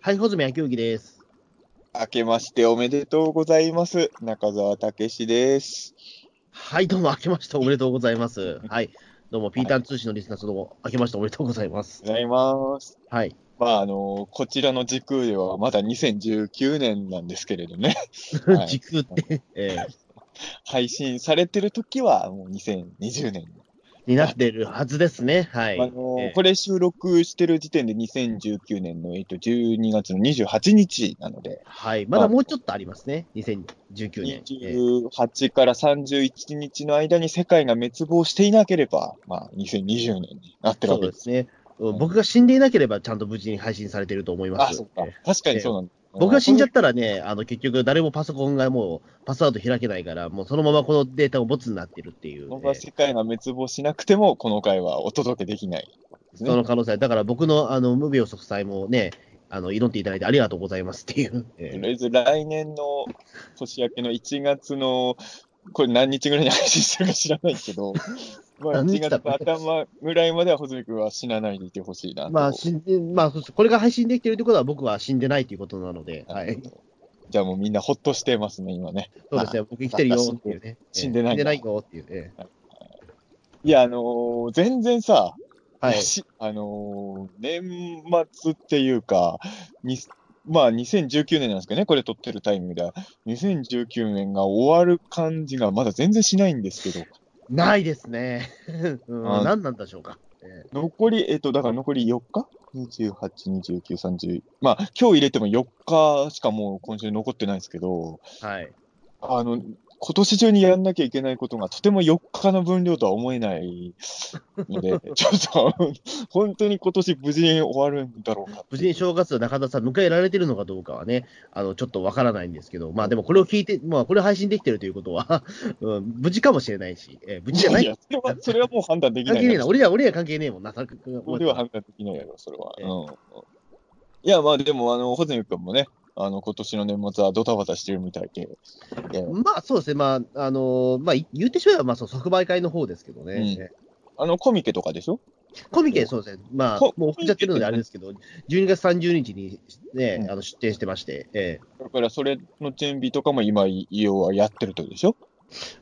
はい、穂積明之です。明けましておめでとうございます。中澤武史です。はい、どうも、明けましておめでとうございます。はい、どうも、ピーターン通信のリスナーさん、どうも、明けましておめでとうございます。ございます。はい。まあ、あの、こちらの時空ではまだ2019年なんですけれどね。はい時空って、えー配信されてる時はもう2020年。になってるはずですね。はい。あのえーこれ収録してる時点で2019年の、えっと、12月の28日なので、はい。まだもうちょっとありますね。2019年。えー28から31日の間に世界が滅亡していなければ、まあ、2020年になってるそうわけです。ですね。僕が死んでいなければ、ちゃんと無事に配信されていると思いまあ、す。そっかえ。確かにそうなんだ。ー僕が死んじゃっったらね、あの、結局誰もパソコンがもうパスワード開けないから、もうそのままこのデータがボツになってるっていう、僕は世界が滅亡しなくても、この回はお届けできないね。その可能性、だから僕のあの無病息災もね、あの祈っていただいてありがとうございますっていう。えーとりあえず来年の年明けの1月の、これ何日ぐらいに配信するか知らないけど、まあ1何日だ月の頭ぐらいまでは穂積君は死なないでいてほしいなと。まあ、死んで、まあ、そうですこれが配信できてるということは、僕は死んでないということなので、はい。じゃあもうみんなほっとしてますね、今ね。そうですね、僕生きてるよっていうね。死んでないえー死んでないよっていう。えいや、あのー全然さ、ーはい。しあのー年末っていうか、にまあ2019年なんですけどね、これ撮ってるタイミングでは、2019年が終わる感じがまだ全然しないんですけど、ないですね。うん、あ何なんでしょうか。え残り、えっと、だから残り4日 ?28、29、30。まあ、今日入れても4日しかもう今週残ってないんですけど、ーはい。あの、今年中にやんなきゃいけないことがとても4日の分量とは思えないので、ちょっと、本当に今年無事に終わるんだろうか。無事に正月を中田さん迎えられてるのかどうかはね、あの、ちょっとわからないんですけど、まあでもこれを聞いて、まあこれを配信できてるということは、うん、無事かもしれないし、えー無事じゃないいや、それは、それはもう判断できない関係ねえな。俺は、俺は関係ねえもんな。俺は判断できないやろ、それは。ええうん。いや、まあでも、あの、穂積君もね、あの、今年の年末はドタバタしてるみたいで、まあそうですね、まあ、あのーまあ、い言ってしまえば、まあ、そう即売会の方ですけどね。あの、コミケとかでしょ？コミケ、そうですね。まあこ、もう送っちゃってるのであれですけど、12月30日にね、うん。あの出店してまして、ええ。だから、それの準備とかも今、要はやってるとでしょ？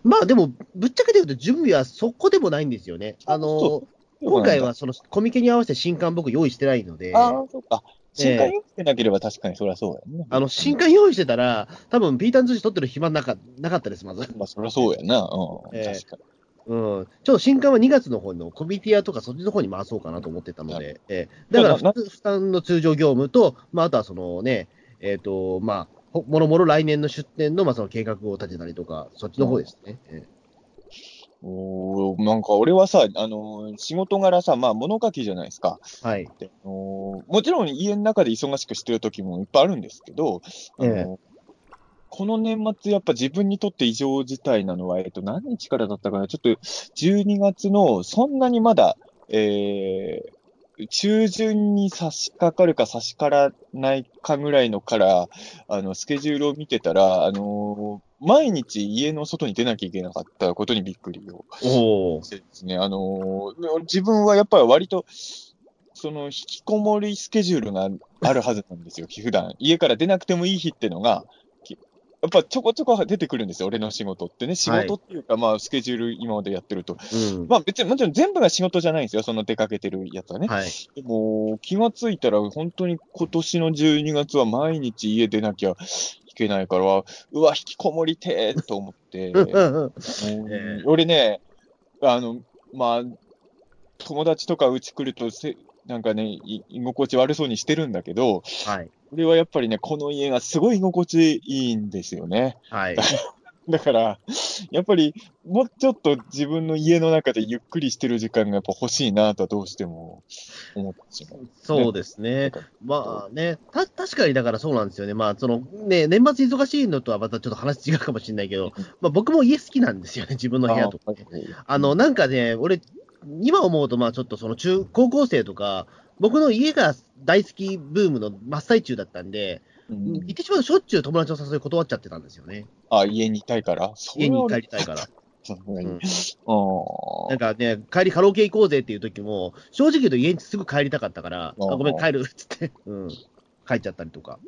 まあでも、ぶっちゃけて言うと準備はそこでもないんですよね。あの今回はそのコミケに合わせて新刊僕用意してないので、ああ、そっか。新ええ刊用ってなければ確かにそりゃそうやんね。あの、新刊用意してたら、多分ピーターン通信撮ってる暇なかなかったです、まず。まあ、そりゃそうやな。うん。ええ確かに。うん。ちょっと新刊は2月の方のコミティアとかそっちの方に回そうかなと思ってたので、ええだからな負負担の通常業務と、まあ、あとはそのね、えっ、と、まあ、ほもろもろ来年の出店の、まあ、その計画を立てたりとか、そっちの方ですね。ええおーなんか俺はさ、あのー仕事柄さ、まあ物書きじゃないですか。はい。であのーもちろん家の中で忙しくしてる時もいっぱいあるんですけど、あのーえこの年末やっぱ自分にとって異常事態なのは、えっと、何日からだったかな？ちょっと12月のそんなにまだ、えー、中旬に差し掛かるか差し掛からないかぐらいのから、あの、スケジュールを見てたら、あのー毎日家の外に出なきゃいけなかったことにびっくりをおお。してですね、あのー自分はやっぱり割と、その引きこもりスケジュールがあるはずなんですよ、普段家から出なくてもいい日ってのが、きやっぱちょこちょこ出てくるんですよ、俺の仕事ってね。仕事っていうか、まあ、スケジュール今までやってると。うん。まあ別に、もちろん全部が仕事じゃないんですよ、その出かけてるやつはね。はい。でも、気がついたら、本当に今年の12月は毎日家出なきゃいけないから、うわ、引きこもりてーと思って。俺ね、あの、まあ、友達とかうち来るとせ、なんかね、い居心地悪そうにしてるんだけど、はい。俺はやっぱりね、この家がすごい居心地いいんですよね。はい。だから、やっぱり、もうちょっと自分の家の中でゆっくりしてる時間がやっぱ欲しいなとはどうしても思ってしまう。そうですね。まあね、た、確かにだからそうなんですよね。まあ、そのね、年末忙しいのとはまたちょっと話違うかもしれないけど、まあ僕も家好きなんですよね、自分の部屋とかね。あの、なんかね、俺、今思うと、まあちょっとその中、高校生とか、僕の家が大好きブームの真っ最中だったんで、うん。言ってしまうとしょっちゅう友達の誘い断っちゃってたんですよね。あ、家にいたいから？家に帰りたいから。うんあなんかね、帰りカラオケ行こうぜっていう時も、正直言うと家にすぐ帰りたかったから、あごめん、帰るっつって、うん、帰っちゃったりとか。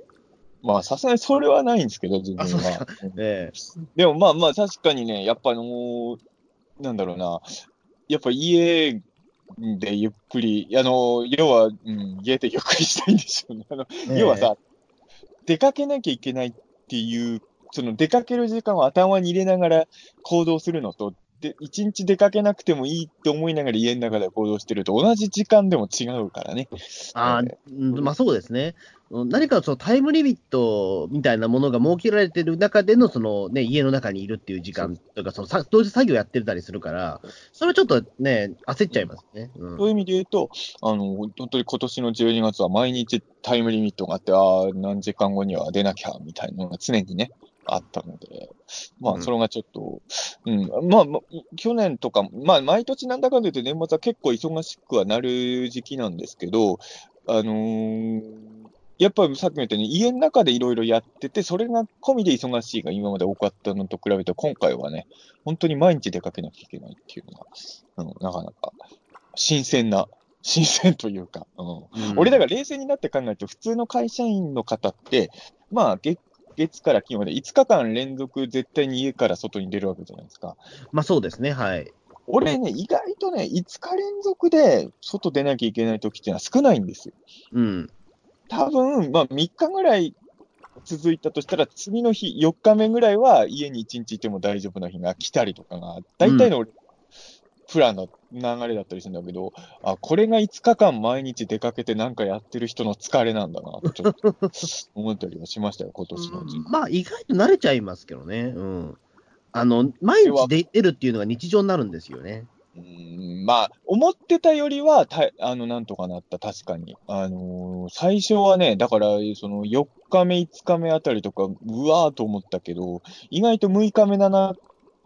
まあ、さすがにそれはないんですけど、自分は。うん。えでもまあまあ、確かにね、やっぱあのーなんだろうな、やっぱ家でゆっくり、あのー要は、うん、家でゆっくりしたいんでしょうね。あのえ要はさ、出かけなきゃいけないっていう、その出かける時間を頭に入れながら行動するのと、で一日出かけなくてもいいって思いながら家の中で行動してると同じ時間でも違うからね。あえーうんまあそうですね。うん何かそのタイムリミットみたいなものが設けられてる中でのその、ね、家の中にいるっていう時間とか、そのさ同時作業やってたりするから、それはちょっとね、焦っちゃいますね。うん。そういう意味で言うと、あの、本当に今年の12月は毎日タイムリミットがあって、ああ、何時間後には出なきゃ、みたいなのが常にね、あったので、まあ、うん。それがちょっと、うん、まあ、まあ去年とか、まあ、毎年なんだかんだ言って年末は結構忙しくはなる時期なんですけど、あのーやっぱりさっきも言ったように、家の中でいろいろやってて、それが込みで忙しいが今まで多かったのと比べて、今回はね、本当に毎日出かけなきゃいけないっていうのが、うん、なかなか新鮮な、新鮮というか、うんうん俺だから冷静になって考えると、普通の会社員の方って、まあ月、月から金まで5日間連続絶対に家から外に出るわけじゃないですか。まあそうですね、はい。俺ね、意外とね、5日連続で外出なきゃいけない時っていうのは少ないんですよ。うん。多分、まあ3日ぐらい続いたとしたら、次の日、4日目ぐらいは家に1日いても大丈夫な日が来たりとかが、大体の俺、プランの流れだったりするんだけど、あ、これが5日間毎日出かけてなんかやってる人の疲れなんだなと、ちょっと 思ったりはしましたよ、今年のうちに。まあ意外と慣れちゃいますけどね。うん。あの、毎日出出るっていうのが日常になるんですよね。うんまあ、思ってたよりは、たあの、なんとかなった、確かに。あのー最初はね、だから、その、4日目、5日目あたりとか、うわーと思ったけど、意外と6日目、7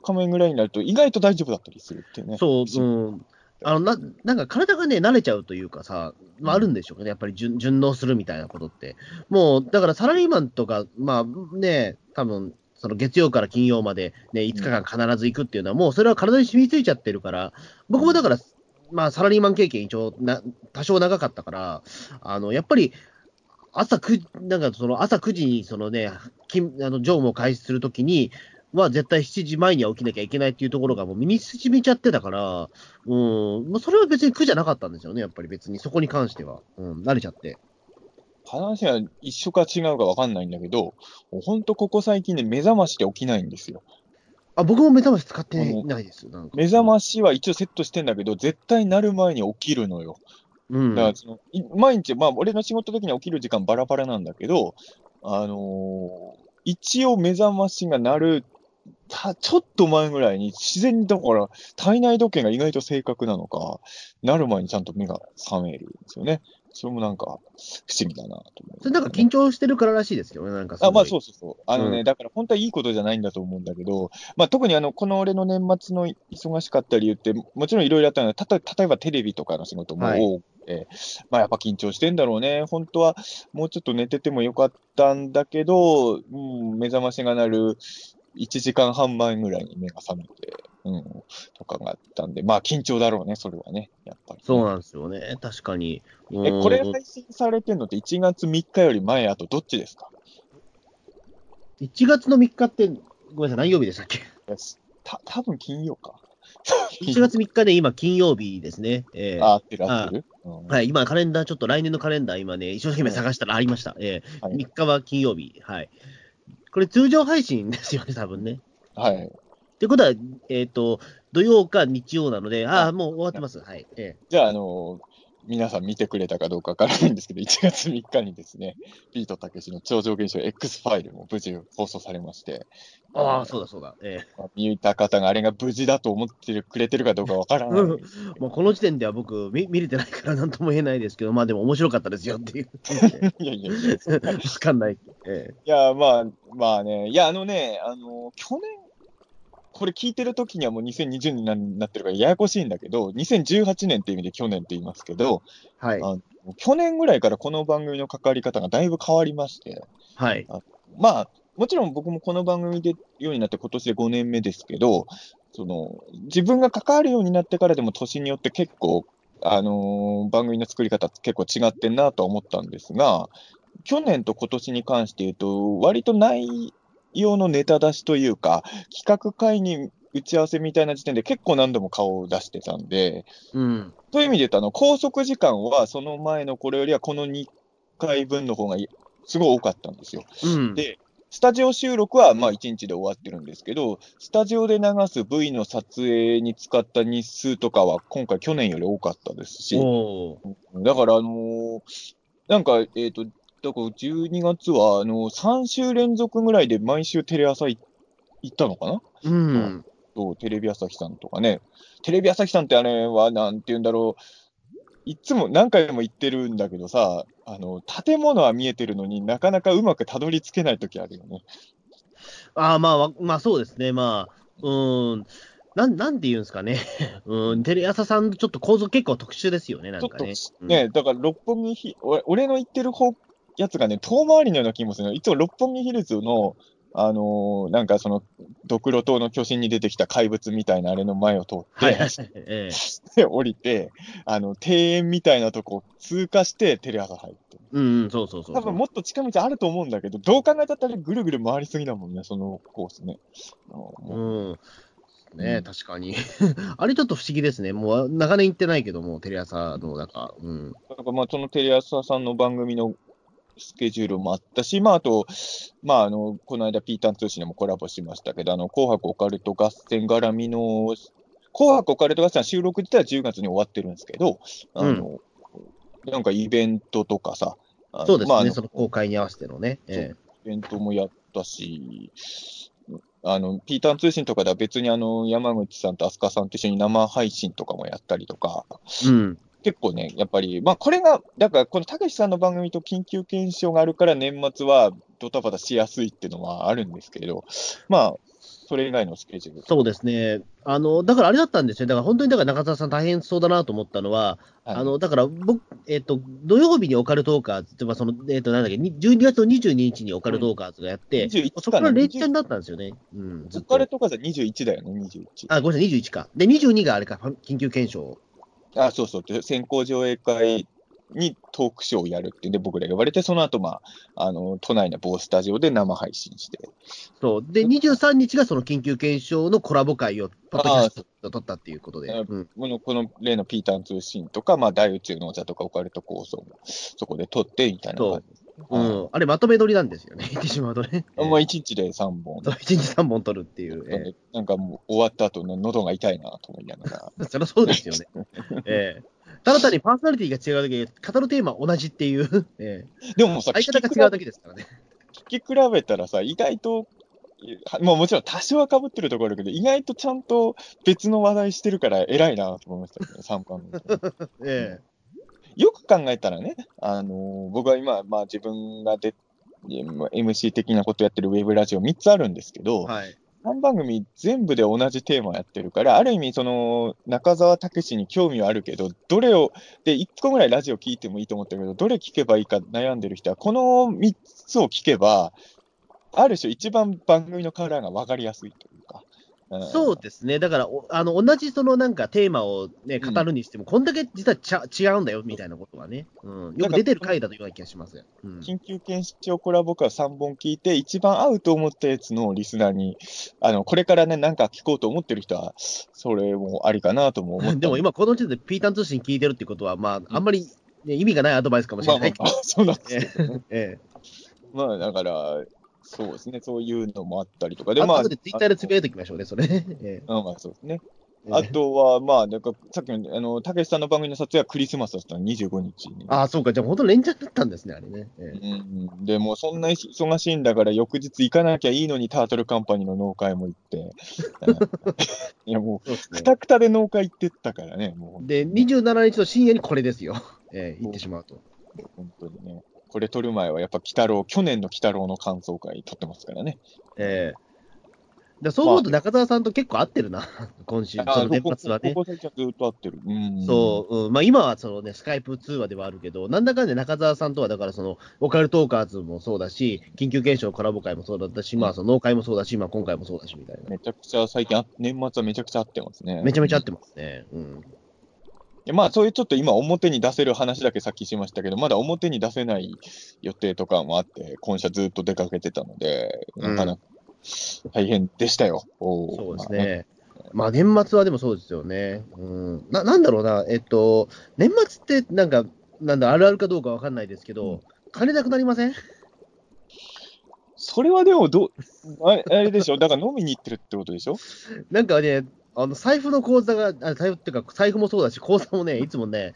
日目ぐらいになると、意外と大丈夫だったりするってね。そう、うん。あのななんか体がね、慣れちゃうというかさ、まあ、あるんでしょうかね、やっぱり順順応するみたいなことって。もう、だからサラリーマンとか、まあね、多分その月曜から金曜まで、ね、5日間必ず行くっていうのは、もうそれは体に染みついちゃってるから、僕もだから、まあ、サラリーマン経験一応な、多少長かったから、あのやっぱり、朝9なんかその朝9時にその、ね、勤あの乗務を開始するときに、は絶対7時前には起きなきゃいけないっていうところがもう身に染みちゃってたから、うん、まあ、それは別に苦じゃなかったんですよね、やっぱり別に、そこに関しては。うん、慣れちゃって。話は一緒か違うかわかんないんだけど、ほんとここ最近ね、目覚ましで起きないんですよ。あ、僕も目覚まし使ってないです。目覚ましは一応セットしてんだけど、絶対なる前に起きるのよ。うん。だからそのい毎日、まあ、俺の仕事的には起きる時間バラバラなんだけど、あのー一応目覚ましが鳴る、たちょっと前ぐらいに自然にだから体内時計が意外と正確なのか、なる前にちゃんと目が覚めるんですよね。それもなんか不思議だなと思う。それなんか緊張してるかららしいですけどね、なんかあ、まあう。そうそうそう。あのね、うんだから本当はいいことじゃないんだと思うんだけど、まあ特にあの、この俺の年末の忙しかった理由って、もちろんいろいろあったので、たと例えばテレビとかの仕事もはい多くて、まあやっぱ緊張してんだろうね。本当はもうちょっと寝ててもよかったんだけど、うん、目覚ましが鳴る1時間半前ぐらいに目が覚めて、うん、とかがあったんで、まあ緊張だろうね、それはね、やっぱりね、そうなんですよね、確かに。え、うんこれ配信されてんのって1月3日より前、あとどっちですか？1月の3日って、ごめんなさい、何曜日でしたっけ？た多分金曜か。1月3日で今、金曜日ですね。えーあ、合ってる合ってる。うんはい、今、カレンダー、ちょっと来年のカレンダー、今ね、一生懸命探したらありました。えーはい3日は金曜日。はい。これ、通常配信ですよね、多分ね。はい。ってことは、えっ、と、土曜か日曜なので、ああ、もう終わってます。はい。えじゃあ、あの皆さん見てくれたかどうかわからないんですけど、1月3日にですね、ビートたけしの超常現象 X ファイルも無事放送されまして、ーああ、そうだそうだ。えまあ見た方があれが無事だと思ってくれてるかどうかわからない。ー もうこの時点では僕見、見れてないから なんとも言えないですけど、まあでも面白かったですよっていう。いやいやいや、そんないわかんない。えや、まあ、まあね、いや、あのね、あの去年、これ聞いてる時にはもう2020年になってるからややこしいんだけど、2018年って意味で去年って言いますけど、ーはい。あ去年ぐらいからこの番組の関わり方がだいぶ変わりまして、はい。まあ、もちろん僕もこの番組でようになって今年で5年目ですけど、その、自分が関わるようになってからでも年によって結構、あのー番組の作り方結構違ってんなとは思ったんですが、去年と今年に関して言うと、割と内容のネタ出しというか、企画会に打ち合わせみたいな時点で結構何度も顔を出してたんで、うん。そういう意味で言うと、あの、拘束時間はその前のこれよりはこの2回分の方がいすごい多かったんですよ。うん。で、スタジオ収録はまあ1日で終わってるんですけど、スタジオで流す V の撮影に使った日数とかは今回去年より多かったですし、だからあのーなんか、えっ、と、だから12月はあの3週連続ぐらいで毎週テレ朝い行ったのかな？うん。と、テレビ朝日さんとかね。テレビ朝日さんってあれは、なんて言うんだろう。いつも何回も言ってるんだけどさ、あの、建物は見えてるのになかなかうまくたどり着けないときあるよね。ああ、まあわ、まあそうですね。まあ、うーん。なん、なんて言うんですかね。うん、テレ朝さん、ちょっと構造結構特殊ですよね、なんちょっとかね。うんね、だから六本木ヒ、俺俺の言ってる方、やつがね、遠回りのような気もするの。いつも六本木ヒルズの、あのーなんかその、ドクロ島の巨神に出てきた怪物みたいなあれの前を通って、はいはい。ええ で降りて、あの、庭園みたいなとこ通過してテレ朝入ってる。うんうん、そうそうそう。多分もっと近道あると思うんだけど、どう考えたってあれぐるぐる回りすぎだもんね、そのコースね。ううん。ねうん確かに。あれちょっと不思議ですね。もう長年行ってないけども、テレ朝の、なんか、うん。だからまあそのテレ朝さんの番組のスケジュールもあったし、まああと、まああの、この間ピーターン通信でもコラボしましたけど、あの、紅白オカルト合戦絡みの、紅白オカルト合戦は収録自体は10月に終わってるんですけど、あの、なんかイベントとかさ、そうですね、まああのその公開に合わせてのね。えイベントもやったし、あの、ピーターン通信とかでは別にあの、山口さんと飛鳥さんと一緒に生配信とかもやったりとか、えうん。結構ね、やっぱり、まあこれが、だからこのたけしさんの番組と緊急検証があるから年末はドタバタしやすいっていうのはあるんですけれど、まあ、それ以外のスケジュール。そうですね。あの、だからあれだったんですよ。だから本当に、だから中澤さん大変そうだなと思ったのは、はいあの、だから僕、えっ、と、土曜日にオカルトーカーズって、まあその、えっ、と、なんだっけ、に12月の22日にオカルトーカーズがやって、21そこから連チャンだったんですよね。うん、ずっとそこから。とかさ、21だよね、21。あ、ごめんなさい、21か。で、22があれか、緊急検証。あ、そうそう。で先行上映会にトークショーをやるっていうんで、僕らが呼ばれて、その後、まあ、あの、都内の某スタジオで生配信して。そう。で、23日がその緊急検証のコラボ会を、パッドキャストを撮ったっていうことで。あうん。この、この例のピーターン通信とか、まあ、大宇宙のお茶とかオカルト構想も、そこで撮って、みたいな感じ。うん。あれ、まとめ撮りなんですよね。言ってしまうとね。あまあ、1日で3本。そう1日3本撮るっていう。えなんかもう終わった後の喉が痛いなと思いながら。え そりゃそうですよね。ええただ単にパーソナリティが違うだけで、語るテーマは同じっていう。ええでもさ、相方が違うだけですからね。聞き比べたらさ、意外と、はまあもちろん多少は被ってるところあるけど、意外とちゃんと別の話題してるから偉いなと思いましたけど、3番の。えよく考えたらね、あのー僕は今、まあ自分がで、まあ MC 的なことやってるウェブラジオ3つあるんですけえど、はい。3番組全部で同じテーマをやってるから、ある意味、その、中澤武史に興味はあるけど、どれを、で、1個ぐらいラジオ聞いてもいいと思ってるけど、どれ聞けばいいか悩んでる人は、この3つを聞けば、ある種一番番組のカラーが分かりやすいとそうですね。だから、おあの、同じそのなんかテーマをね、うん語るにしても、こんだけ実はちゃ違うんだよ、みたいなことはね。うん。よく出てる回だというような気がします。うん。緊急検証コラボから3本聞いて、一番合うと思ったやつのリスナーに、あの、これからね、なんか聞こうと思ってる人は、それもありかなとも思った。でも今、この時点でピータン通信聞いてるってことは、まあ、あんまり、ね、意味がないアドバイスかもしまあまあれないけど。まあ、そうなんですけどね。えまあ、だから、そうですね、そういうのもあったりとか。え。で、まあ、あとでツイッターでつぶやいておきましょうね、それね。えあまあ、そうですね。えあとは、まあ、なんか、さっきの、あの、たけしさんの番組の撮影はクリスマスだったの、25日に。ああ、そうか。じゃあ、本当連チャンだったんですね、あれね。ええうん、でも、そんな忙しいんだから、翌日行かなきゃいいのに、タートルカンパニーの農会も行って。う んいや、もう、くたくたで農会行ってったからね、もう。で、27日の深夜にこれですよ。ええ、言ってしまうと。本当にね。これ撮る前は、やっぱ、鬼太郎、去年の鬼太郎の感想会撮ってますからね。ええだそう思うと中澤さんと結構合ってるな、今週、その年末はね。ここ最近はずっと合ってる。うん。そう、うん、まあ今はそのね、スカイプ通話ではあるけど、なんだかんだ中澤さんとは、だからその、オカルトーカーズもそうだし、緊急検証コラボ会もそうだったし、まあその農会もそうだし、まあ今回もそうだしみたいな。めちゃくちゃ最近あ、年末はめちゃくちゃ合ってますね。めちゃめちゃ合ってますね。うん。でまあ、そういうちょっと今、表に出せる話だけさっきしましたけど、まだ表に出せない予定とかもあって、今週はずっと出かけてたので、なかなか大変でしたよ。おーそうです。ね。まあ年末はでもそうですよね。うん。な、なんだろうな、えっと、年末ってなんか、なんだ、あるあるかどうかわかんないですけど、うん金なくなりません？それはでもどう、ああれでしょ、だから飲みに行ってるってことでしょ？なんかね、あの、財布の口座が、あ財布っていうか、財布もそうだし、口座もね、いつもね、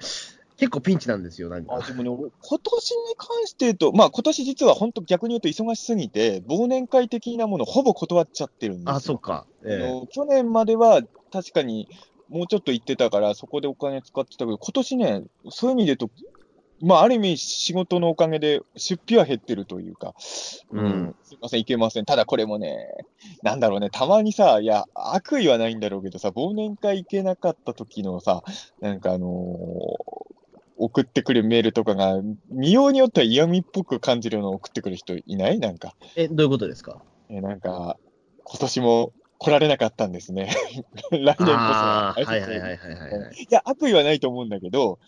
結構ピンチなんですよ、なんあか。でもね俺、今年に関して言うと、まあ今年実は本当逆に言うと忙しすぎて、忘年会的なものほぼ断っちゃってるんですよ。あ、そっか。あええの去年までは確かにもうちょっと行ってたから、そこでお金使ってたけど、今年ね、そういう意味で言うと、まあ、ある意味、仕事のおかげで出費は減ってるというか、うんすいません、いけません。ただこれもね、なんだろうね、たまにさ、いや、悪意はないんだろうけどさ、忘年会行けなかった時のさ、なんかあのー送ってくるメールとかが、見ようによっては嫌味っぽく感じるのを送ってくる人いない？なんか。え、どういうことですか？えなんか、今年も来られなかったんですね。来年こそはいはいはいはいはい。いや、悪意はないと思うんだけど、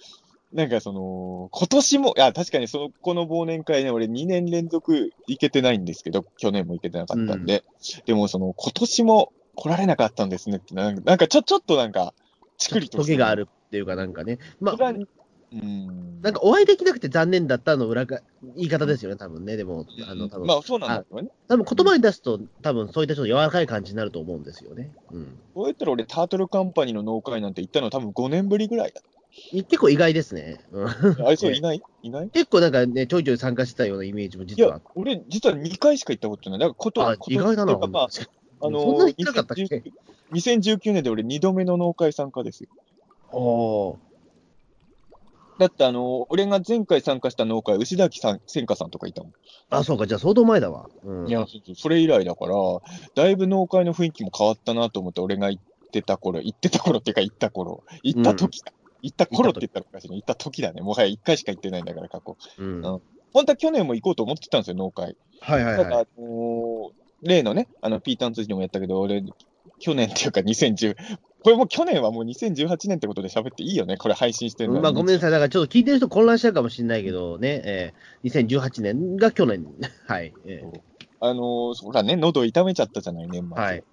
なんかその、今年も、いや、確かにその、この忘年会ね、俺2年連続行けてないんですけど、去年も行けてなかったんで、でもその、今年も来られなかったんですねって、なんか、なんかちょ、ちょっとなんか、チクリと時があるっていうかなんかね。まあ、うん。なんかお会いできなくて残念だったの裏が、言い方ですよね、多分ね。でも、あの、多分、まあそうなんだけどね。多分言葉に出すと、多分そういったちょっと柔らかい感じになると思うんですよね。うん。こう言ったら俺、タートルカンパニーの農会なんて行ったの多分5年ぶりぐらいだ。い結構意外ですね。うんあれ、そう、いない？いない？結構なんかね、ちょいちょい参加してたようなイメージもい実はや。、俺、実は2回しか行ったことない。だからこと、意外だな、まあ、あのそんなに行かったっけ？2019 2019年で俺2度目の農会参加ですよ。おーだってあの、俺が前回参加した農会、牛崎さん、千佳さんとかいたもん。あ、そうか、じゃあ相当前だわ。うん。いや、そうそれ以来だから、だいぶ農会の雰囲気も変わったなと思って、俺が行ってた頃、行ってた頃っていうか行った頃、行った時だ。行った頃って言ったらおかしいね。行った時だね。もはや1回しか行ってないんだから、過去。うん。あ本当は去年も行こうと思ってたんですよ、農会。はいはいただ、はい。あのー例のね、あの、ピーターン通じでもやったけど、俺、去年っていうか2010、これもう去年はもう2018年ってことで喋っていいよね、これ配信してるの。まあごめんなさい、だからちょっと聞いてる人混乱しちゃうかもしれないけどね、えー、2018年が去年、はい。えあのーそらね、喉痛めちゃったじゃない、年末。ーはい。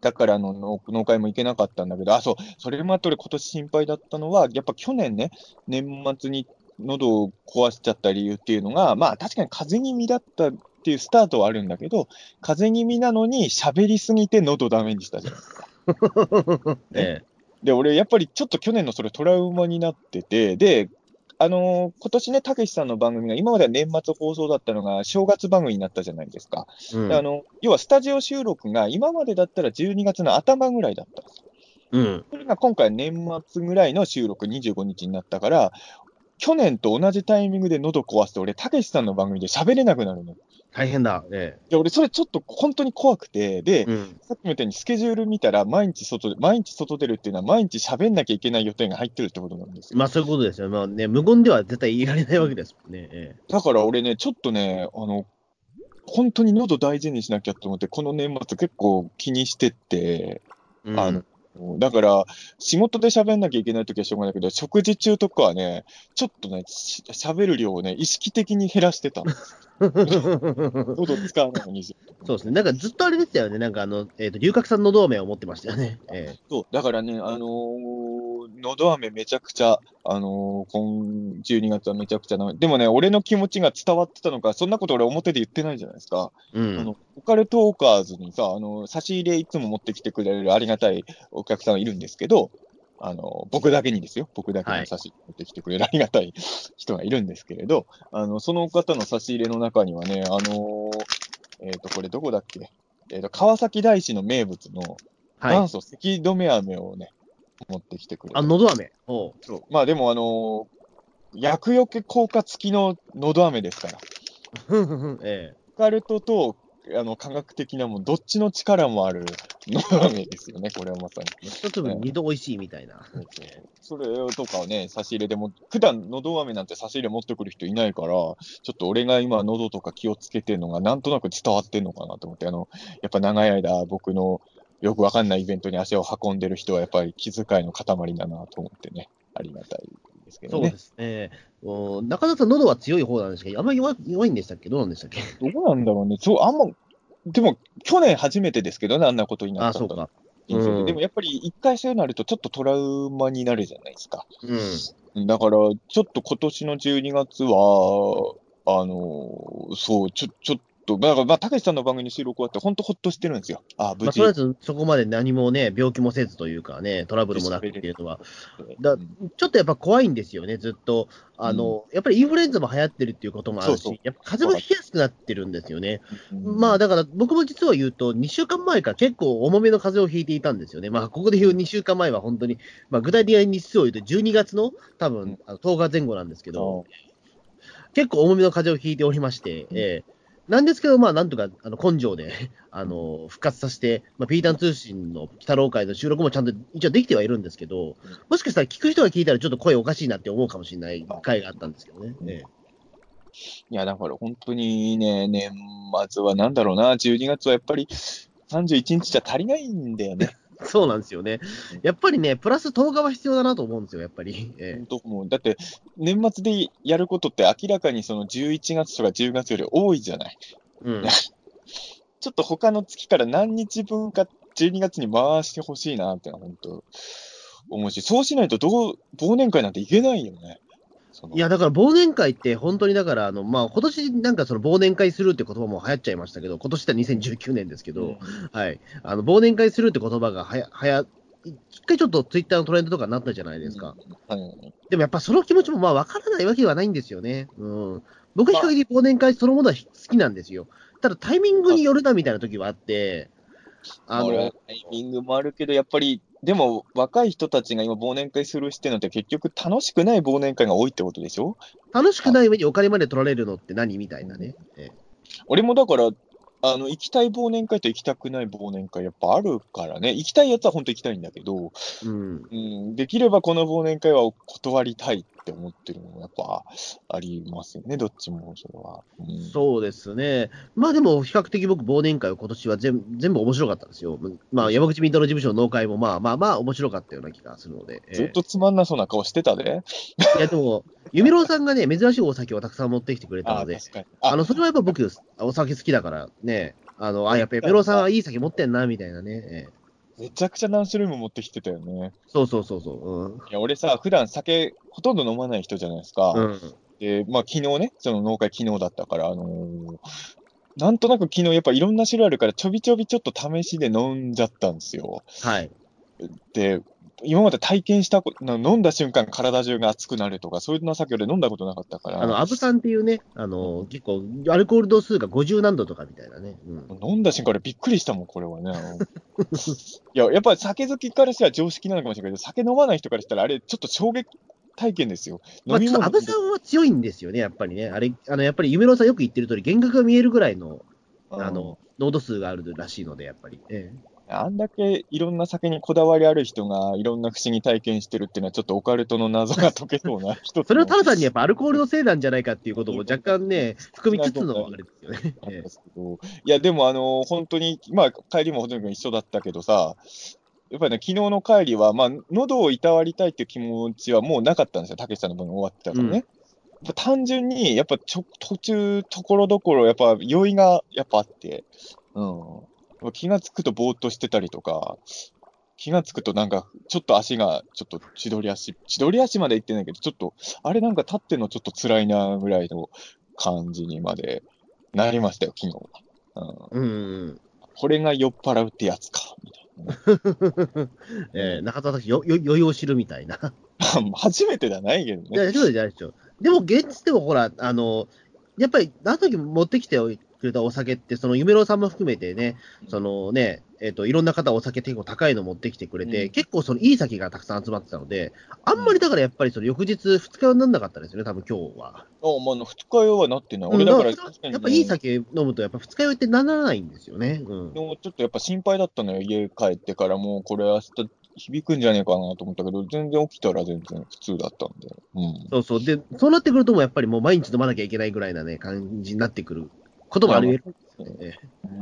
だからの農農会も行けなかったんだけど、あ、そう、それもあって俺今年心配だったのは、やっぱ去年ね、年末に喉を壊しちゃった理由っていうのが、まあ確かに風邪気味だったっていうスタートはあるんだけど、風邪気味なのに喋りすぎて喉ダメにしたじゃん。えで、俺やっぱりちょっと去年のそれトラウマになってて、で、あのー今年ね、たけしさんの番組が、今までは年末放送だったのが、正月番組になったじゃないですか。ーうんであの要はスタジオ収録が今までだったら12月の頭ぐらいだったんですよ。うん。それが今回年末ぐらいの収録25日になったから、去年と同じタイミングで喉壊して、俺、たけしさんの番組で喋れなくなるの。大変だ。えで、俺、それちょっと本当に怖くて、で、えうん。さっきも言ったようにスケジュール見たら、毎日外で、毎日外出るっていうのは、毎日喋んなきゃいけない予定が入ってるってことなんですよ。まあそういうことですよ。まあね、無言では絶対言いられないわけですもんね。えだから俺ね、ちょっとね、あの、本当に喉大事にしなきゃと思って、この年末結構気にしてって、えうんあの、だから、仕事で喋んなきゃいけないときはしょうがないけど、食事中とかはね、ちょっとね、し喋る量をね、意識的に減らしてたの。喉使わないようにそうですね。なんかずっとあれですよね。なんかあの、えっ、と、龍角散の同盟を持ってましたよね。えそう、だからね、あのー、喉飴めちゃくちゃ、あのー、今12月はめちゃくちゃな、でもね、俺の気持ちが伝わってたのか、そんなこと俺表で言ってないじゃないですか。えうん。あの、オカルトーカーズにさ、あの、差し入れいつも持ってきてくれるありがたいお客さんいるんですけど、あの、僕だけにですよ。僕だけはいに差し入れ持ってきてくれるありがたい人がいるんですけれど、あの、その方の差し入れの中にはね、あのえっ、と、これどこだっけ？えっ、と、川崎大師の名物のはい。元祖咳止め飴をね、持ってきてくれて。あ、のど飴。おうそうまあでもあの薬除け効果付きののど飴ですから。ふんふんふん。えオカルトと、あの、科学的なもん、どっちの力もあるのど飴ですよね、これはまさに。一粒二度美味しいみたいな。それとかをね、差し入れでも、普段のど飴なんて差し入れ持ってくる人いないから、ちょっと俺が今喉とか気をつけてるのがなんとなく伝わってんのかなと思って、あの、やっぱ長い間僕のよくわかんないイベントに足を運んでる人はやっぱり気遣いの塊だなと思ってね、ありがたいですけどね。そうですね。お中田さん、喉は強い方なんですけど、あんまり弱弱いんでしたっけ？どうなんでしたっけ？どうなんだろうね。そう、あんま、でも、去年初めてですけどね、あんなことになあ、ったのそうんでもやっぱり一回そうなるとちょっとトラウマになるじゃないですか。うん。だから、ちょっと今年の12月は、あの、そう、ちょ、ちょっと、だから、まあ、たけしさんの番組の収録終わって、本当ほっとしてるんですよ。あ無まあ、事。とりあえずそこまで何もね、病気もせずというかね、トラブルもなくっていうのは、だうんちょっとやっぱ怖いんですよね、ずっと。あの、やっぱりインフルエンザも流行ってるっていうこともあるし、そうそうやっぱ風邪もひきやすくなってるんですよね。うんまあだから僕も実は言うと、2週間前から結構重めの風邪をひいていたんですよね。まあここで言う2週間前は本当に、まあ具体的な日数を言うと12月の多うん分あの10日前後なんですけど、結構重めの風邪をひいておりまして、うんええなんですけど、まあなんとかあの根性で あの復活させて、まあ、ピータン通信の北郎会の収録もちゃんと一応できてはいるんですけど、もしかしたら聞く人が聞いたらちょっと声おかしいなって思うかもしれない回があったんですけどね。ええいや、だから本当にね、年末はなんだろうな、12月はやっぱり31日じゃ足りないんだよね。そうなんですよね。やっぱりね、プラス10日は必要だなと思うんですよ、やっぱり。え本当もう、だって、年末でやることって明らかにその11月とか10月より多いじゃない。えうん、ちょっと他の月から何日分か12月に回してほしいなってのは本当思うし、そうしないとどう、忘年会なんていけないよね。いや、だから忘年会って本当にだから、あの、まあ、今年なんかその忘年会するって言葉も流行っちゃいましたけど、今年って2019年ですけど、うんはい。あの、忘年会するって言葉がはや、はや、一回ちょっとツイッターのトレンドとかになったじゃないですか。はいでもやっぱその気持ちもまあ分からないわけではないんですよね。うん。僕は比較的忘年会そのものは好きなんですよ。ただタイミングによるなみたいな時はあって、あの、タイミングもあるけど、やっぱり、でも若い人たちが今忘年会するしてるのって結局楽しくない忘年会が多いってことでしょ？楽しくない上にお金まで取られるのって何みたいなね。ええ俺もだから、あの、行きたい忘年会と行きたくない忘年会やっぱあるからね。行きたいやつは本当行きたいんだけど、うん。うん、できればこの忘年会は断りたいって思ってるのもやっぱありますよね、どっちもそれは。うんそうですね。まあでも、比較的僕、忘年会を今年は全全部面白かったんですよ。まあ、山口民太郎事務所の納会もまあまあまあ面白かったような気がするので。ええずっとつまんなそうな顔してたで。いやでも、弓郎さんがね、珍しいお酒をたくさん持ってきてくれたあので。あの、それはやっぱ僕、お酒好きだからね、あの、あ、やっぱりメロさんはいい酒持ってんな、みたいなね。ええめちゃくちゃ何種類も持ってきてたよね。そうそうそうそう。いや、俺さ、普段酒ほとんど飲まない人じゃないですか。うん。うん。で、まあ昨日ね、その農会昨日だったから、あのーなんとなく昨日やっぱいろんな種類あるから、ちょびちょびちょっと試しで飲んじゃったんですよ。はい。で、今まで体験したこと、な飲んだ瞬間体中が熱くなるとか、そういうな酒で飲んだことなかったから、あの、アブさんっていうね、あの、結構、アルコール度数が50何度とかみたいなね。うん。飲んだ瞬間俺びっくりしたもん、これはね。いや、やっぱり酒好きからしたら常識なのかもしれないけど、酒飲まない人からしたらあれちょっと衝撃体験ですよ。まあ、ちょっとアブさんは強いんですよね、やっぱりね。あれ、あの、やっぱり夢郎さんよく言ってる通り、幻覚が見えるぐらいの、あの、濃度数があるらしいので、やっぱり。ええあんだけいろんな酒にこだわりある人がいろんな不思議体験してるっていうのはちょっとオカルトの謎が解けそうな それはただ単にやっぱアルコールのせいなんじゃないかっていうことも若干ね、含みつつのあれですよね。いや、でもあの、本当に、まあ、帰りもほとんど一緒だったけどさ、やっぱりね、昨日の帰りは、まあ、喉をいたわりたいっていう気持ちはもうなかったんですよ、たけしさんの分終わってたからね。やっぱ単純に、やっぱちょ途中、ところどころ、やっぱ酔いがやっぱあって、うん。気がつくとぼーっとしてたりとか、気がつくとなんか、ちょっと足が、ちょっと千鳥足、千鳥足まで行ってないけど、ちょっと、あれなんか立ってんのちょっと辛いなぐらいの感じにまでなりましたよ、昨日は。うん、うんうんこれが酔っ払うってやつか、みたいなね。ええ中田さん、よ、よ、酔いを知るみたいな。初めてじゃないけどね。いや、そうじゃないですよ。でも、現実でもほら、あの、やっぱり、あの時持ってきておいくれたお酒って、その夢郎さんも含めてね、そのね、えっ、と、いろんな方お酒結構高いの持ってきてくれて、うん結構そのいい酒がたくさん集まってたので、あんまりだからやっぱりその翌日二日酔いにならなかったですよね、多分今日は。あ、まあ、二日酔いはなってない。俺だから、うんやっぱいい酒飲むと、やっぱ二日酔いってならないんですよね。うん。でもちょっとやっぱ心配だったのよ、家帰ってからもうこれ明日響くんじゃねえかなと思ったけど、全然起きたら全然普通だったんで。うん。そうそう。で、そうなってくるともうやっぱりもう毎日飲まなきゃいけないぐらいなね、感じになってくるあり得る。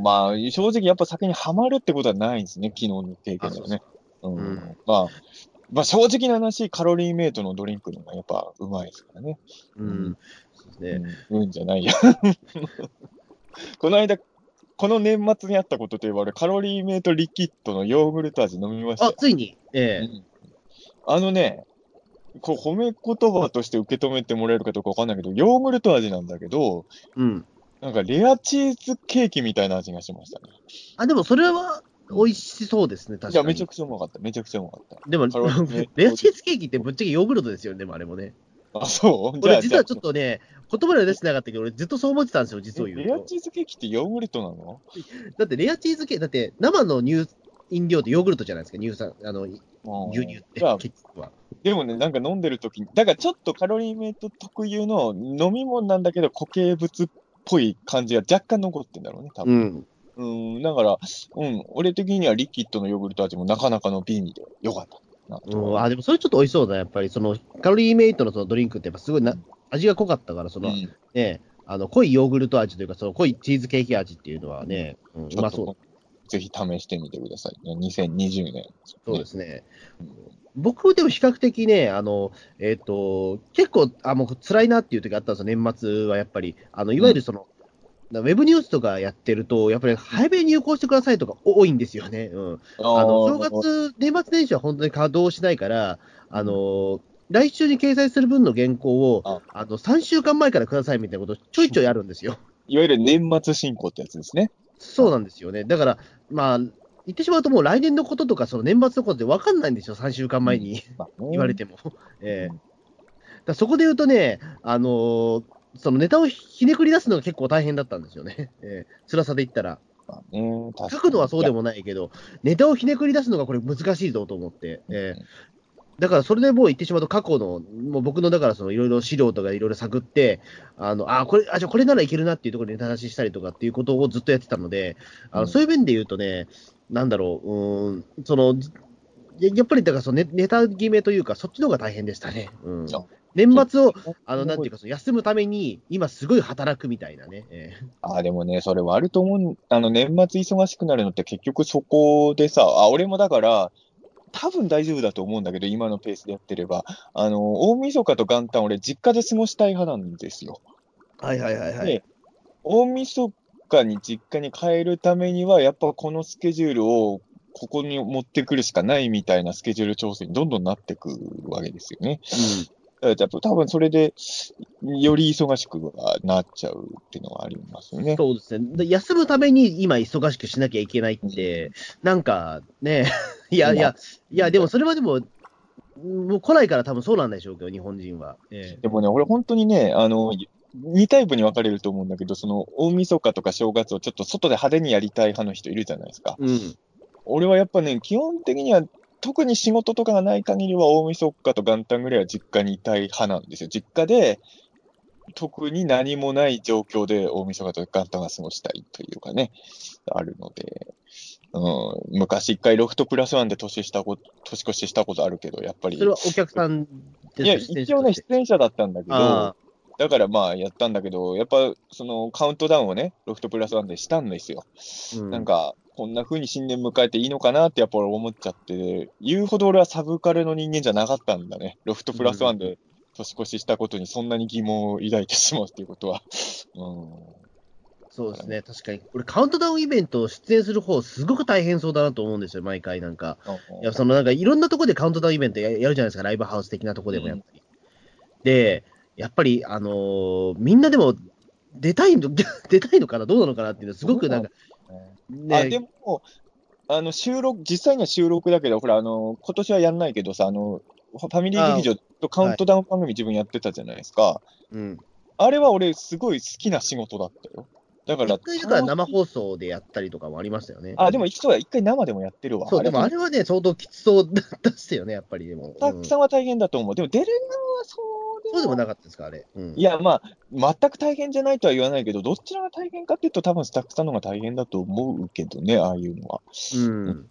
まあ、正直やっぱ酒にはまるってことはないんですね、昨日の経験ではね。うんうんまあ、まあ正直な話、カロリーメイトのドリンクの方がやっぱうまいですからね。うん。ね。うん、うんじゃないや。この間、この年末にあったことといえば、俺、カロリーメイトリキッドのヨーグルト味飲みましたあ、よ。ついに、ええうんあのね、こう褒め言葉として受け止めてもらえるかどうかわかんないけど、ヨーグルト味なんだけど、うん。なんかレアチーズケーキみたいな味がしましたね。あ、でもそれは美味しそうですね、確いや、かに。めちゃくちゃうまかった。めちゃくちゃうまかった。でも、レアチーズケーキってぶっちゃけヨーグルトですよね、でもあれもね。あ、そう？俺実はちょっじとね、言葉では出してなかったけど、俺ずっとそう思ってたんですよ、実を言うと。チーズケーキってヨーグルトなの？だってレアチーズケーキ、だって生の乳飲料ってヨーグルトじゃないですか、乳酸、あの、牛乳って結局は。でもね、なんか飲んでる時に、だからちょっとカロリーメイト特有の飲み物なんだけど固形物っぽい感じが若干残ってんだろうね、多分。ん。うん、だから、うん、俺的にはリキッドのヨーグルト味もなかなかの美味でよかったなとうん、あ、でもそれちょっと美味しそうだ、やっぱり。その、カロリーメイトのそのドリンクってやっぱすごいな、味が濃かったから、その、うんね、あの、濃いヨーグルト味というか、その濃いチーズケーキ味っていうのはね、うん、うまそう。ぜひ試してみてくださいね。2020年。そうですね。うん僕でも比較的ね、あの、えっ、と、結構、あ、もう辛いなっていう時あったんですよ、年末はやっぱり。あの、いわゆるその、ウェブニュースとかやってると、やっぱり早めに入稿してくださいとか多いんですよね。うん。あの、正月、年末年始は本当に稼働しないから、あの、来週に掲載する分の原稿を、ああの、3週間前からくださいみたいなことちょいちょいあるんですよ。いわゆる年末進行ってやつですね。そうなんですよね。だから、まあ、言ってしまうともう来年のこととか、その年末のことって分かんないんですよ、3週間前に。言われても。ええうんだそこで言うとね、あのーそのネタをひねくり出すのが結構大変だったんですよね。ええ辛さで言ったら。書くのはそうでもないけど、ネタをひねくり出すのがこれ難しいぞと思って。ええだからそれでもう言ってしまうと過去の、もう僕のだからそのいろいろ資料とかいろいろ探って、あの、あ、これ、あ、じゃあこれならいけるなっていうところでネタ出ししたりとかっていうことをずっとやってたので、あの、うんそういう面で言うとね、なんだろう、うーん、その、ややっぱりだからそのネネタ決めというか、そっちの方が大変でしたね。うん。年末を、あの、なんていうか、その休むために、今すごい働くみたいなね。ええあでもね、それはあると思う。あの、年末忙しくなるのって結局そこでさ、あ、俺もだから、多分大丈夫だと思うんだけど、今のペースでやってれば、あの、大晦日と元旦俺実家で過ごしたい派なんですよ。はいはいはいはい。で大晦日に実家に帰るためには、やっぱこのスケジュールをここに持ってくるしかないみたいなスケジュール調整にどんどんなってくわけですよね。だから多分それで、より忙しくはなっちゃうっていうのはありますよね。そうですね。で休むために今忙しくしなきゃいけないって、なんかね、いやいや、いや、でもそれはでも、もう来ないから多分そうなんでしょうけど、日本人は。えでもね、俺本当にね、あの、2タイプに分かれると思うんだけど、その大晦日とか正月をちょっと外で派手にやりたい派の人いるじゃないですか。えうん。俺はやっぱね、基本的には、特に仕事とかがない限りは大晦日と元旦ぐらいは実家にいたい派なんですよ。実家で、特に何もない状況で大晦日と元旦が過ごしたいというかね、あるので、うん、昔一回ロフトプラスワンで年したこと、年越ししたことあるけど、やっぱり。それはお客さんですいや、一応ね、出演者だったんだけどあ、だからまあやったんだけど、やっぱそのカウントダウンをね、ロフトプラスワンでしたんですよ。うんなんか、こんな風に新年迎えていいのかなってやっぱ俺思っちゃって、言うほど俺はサブカルの人間じゃなかったんだね。ロフトプラスワンで年越ししたことにそんなに疑問を抱いてしまうっていうことは。うん。そうですね、確かに。俺、カウントダウンイベントを出演する方、すごく大変そうだなと思うんですよ、毎回なんか。いや、そのなんかいろんなところでカウントダウンイベントややるじゃないですか、ライブハウス的なところでもやっぱり。で、やっぱり、あのーみんなでも出たいの、出たいのかな、どうなのかなっていうの、すごくなんか、ね、あ、でも、あの、収録、実際には収録だけど、ほら、あの、今年はやんないけどさ、あの、ファミリー劇場とカウントダウン番組自分やってたじゃないですか。うん。あれは俺、すごい好きな仕事だったよ。だから、一回生放送でやったりとかもありましたよね。あ、でも、そうや、一回生でもやってるわ。そう、でもあれれはね、相当きつそうだったっすよね、やっぱりでも。たうんくさんは大変だと思う。でも、出るのはそそうでもなかったですか、あれ。うんいや、まあ、全く大変じゃないとは言わないけど、どちらが大変かっていうと、多分スタッフさんの方が大変だと思うけどね、ああいうのは。うん。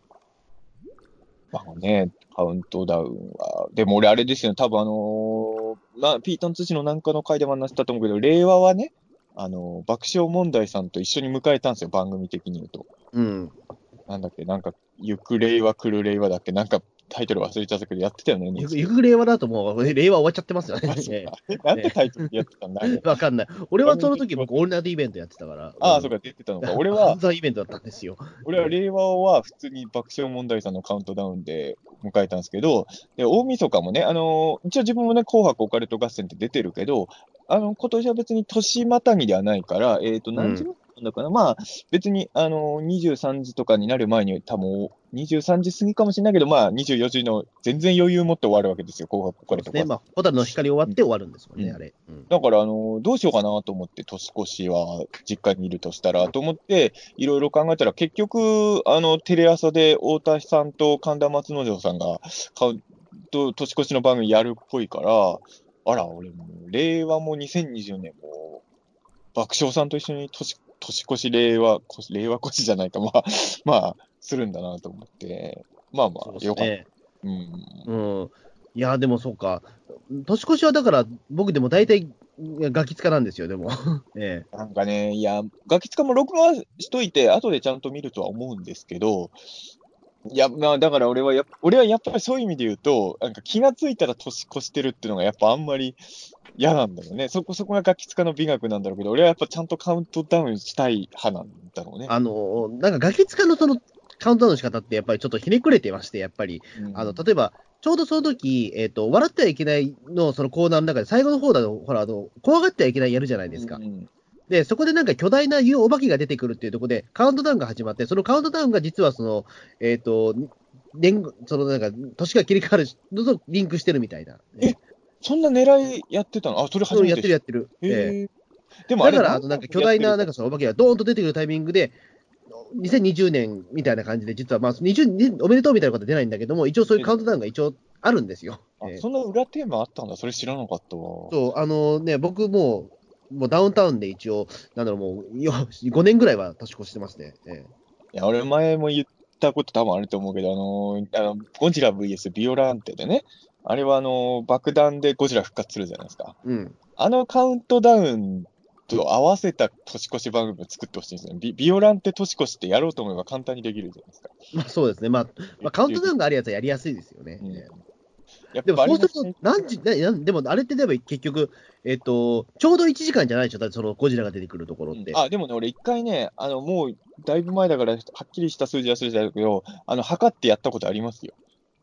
まあね、カウントダウンは。でも俺、あれですよね、多分あのーまあ、ピートン通信のなんかの回でも話したと思うけど、令和はね、あのー爆笑問題さんと一緒に迎えたんですよ、番組的に言うと。うん。なんだっけ、なんか、行く令和来る令和だっけ、なんかタイトル忘れちゃったけど、やってたよね。ゆく令和だともう、令和終わっちゃってますよね。なんてタイトルでやってたんだ、わかんない。俺はその時僕、オールナイトイベントやってたから。ああ、そうか。か、出てたのか。俺はイベントだったんですよ。俺は令和は普通に爆笑問題さんのカウントダウンで迎えたんですけど、で大晦日もね、あのー一応自分もね、紅白オカルト合戦って出てるけど、あの今年は別に年またぎではないから、えっ、と、何時なんだかな、まあ、別に、あのー23時とかになる前に、多分23時過ぎかもしれないけど、まあ、24時の全然余裕持って終わるわけですよ、紅白オカルト合ね、戦。まあ、ホタルの光終わって終わるんですもんね、うんあれ。うんだから、あのどうしようかなと思って、年越しは実家にいるとしたらと思って、いろいろ考えたら、結局、あの、テレ朝で太田さんと神田松之丞さんが、カウント年越しの番組やるっぽいから、あら、俺もう、令和も2020年も、爆笑さんと一緒に年年越し令和、越令和越しじゃないか、まあ、まあ、するんだなと思って、まあまあ、よかった。ね。うん。うん。いや、でもそうか。年越しはだから、僕でも大体、ガキ使なんですよ、でも。ええ。なんかね、いや、ガキ使も録画しといて、後でちゃんと見るとは思うんですけど、いや、まあ、だから俺はやっ、俺はやっぱりそういう意味で言うと、なんか気がついたら年越してるっていうのがやっぱあんまり嫌なんだよね。そこ、そこがガキ使の美学なんだろうけど、俺はやっぱちゃんとカウントダウンしたい派なんだろうね。あの、なんかガキ使のその、カウントダウンの仕方ってやっぱりちょっとひねくれてまして、やっぱり。うんあの、例えば、ちょうどその時、えっ、と、笑ってはいけないのそのコーナーの中で、最後の方だと、ほら、あの、怖がってはいけないやるじゃないですか。うんで、そこでなんか巨大な言うお化けが出てくるっていうところで、カウントダウンが始まって、そのカウントダウンが実はその、えっ、と、年そのなんか、年が切り替わるのとリンクしてるみたいな。えそんな狙いやってたの？あ、それ初めてやってるやってる。ええでもあれだから、あのなんか巨大な、なんか、かそのお化けがドーンと出てくるタイミングで、2020年みたいな感じで、実はまあ、20年おめでとうみたいなことは出ないんだけども、一応そういうカウントダウンが一応あるんですよ。ええあそんな裏テーマあったんだ。それ知らなかったわ。そう、あのね、僕もう、もうダウンタウンで一応、なんだろう、もう、よ5年ぐらいは年越してますね。えいや、俺前も言ったこと多分あると思うけど、あのーあの、ゴジラ VS ビオランテでね、あれはあのー爆弾でゴジラ復活するじゃないですか。えうん。あのカウントダウンと合わせた年越し番組を作ってほしいんですよね。ビビオランテ年越しってやろうと思えば簡単にできるじゃないですか。まあそうですね。まあ、まあ、カウントダウンがあるやつはやりやすいですよね。うんええやっでもそうすると、何時、でもあれってでも結局、えっ、と、ちょうど1時間じゃないでしょ、だってそのゴジラが出てくるところって。あ、でもね、俺一回ね、あの、もうだいぶ前だから、はっきりした数字は数字だけど、あの、測ってやったことありますよ。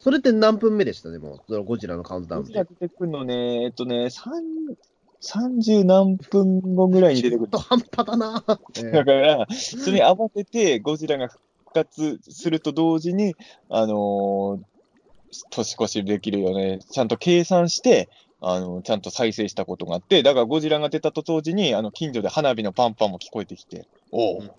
それって何分目でしたでも、そのゴジラのカウントダウンって。ゴジラ出てくるのね、えっとね、三30何分後ぐらいに出てくる。ちょっと半端だな、え えだから、それに合わせてゴジラが復活すると同時に、あのー年越しできるよね、ちゃんと計算して、あのちゃんと再生したことがあって、だからゴジラが出たと同時に、あの近所で花火のパンパンも聞こえてきて、おお、うん。ビ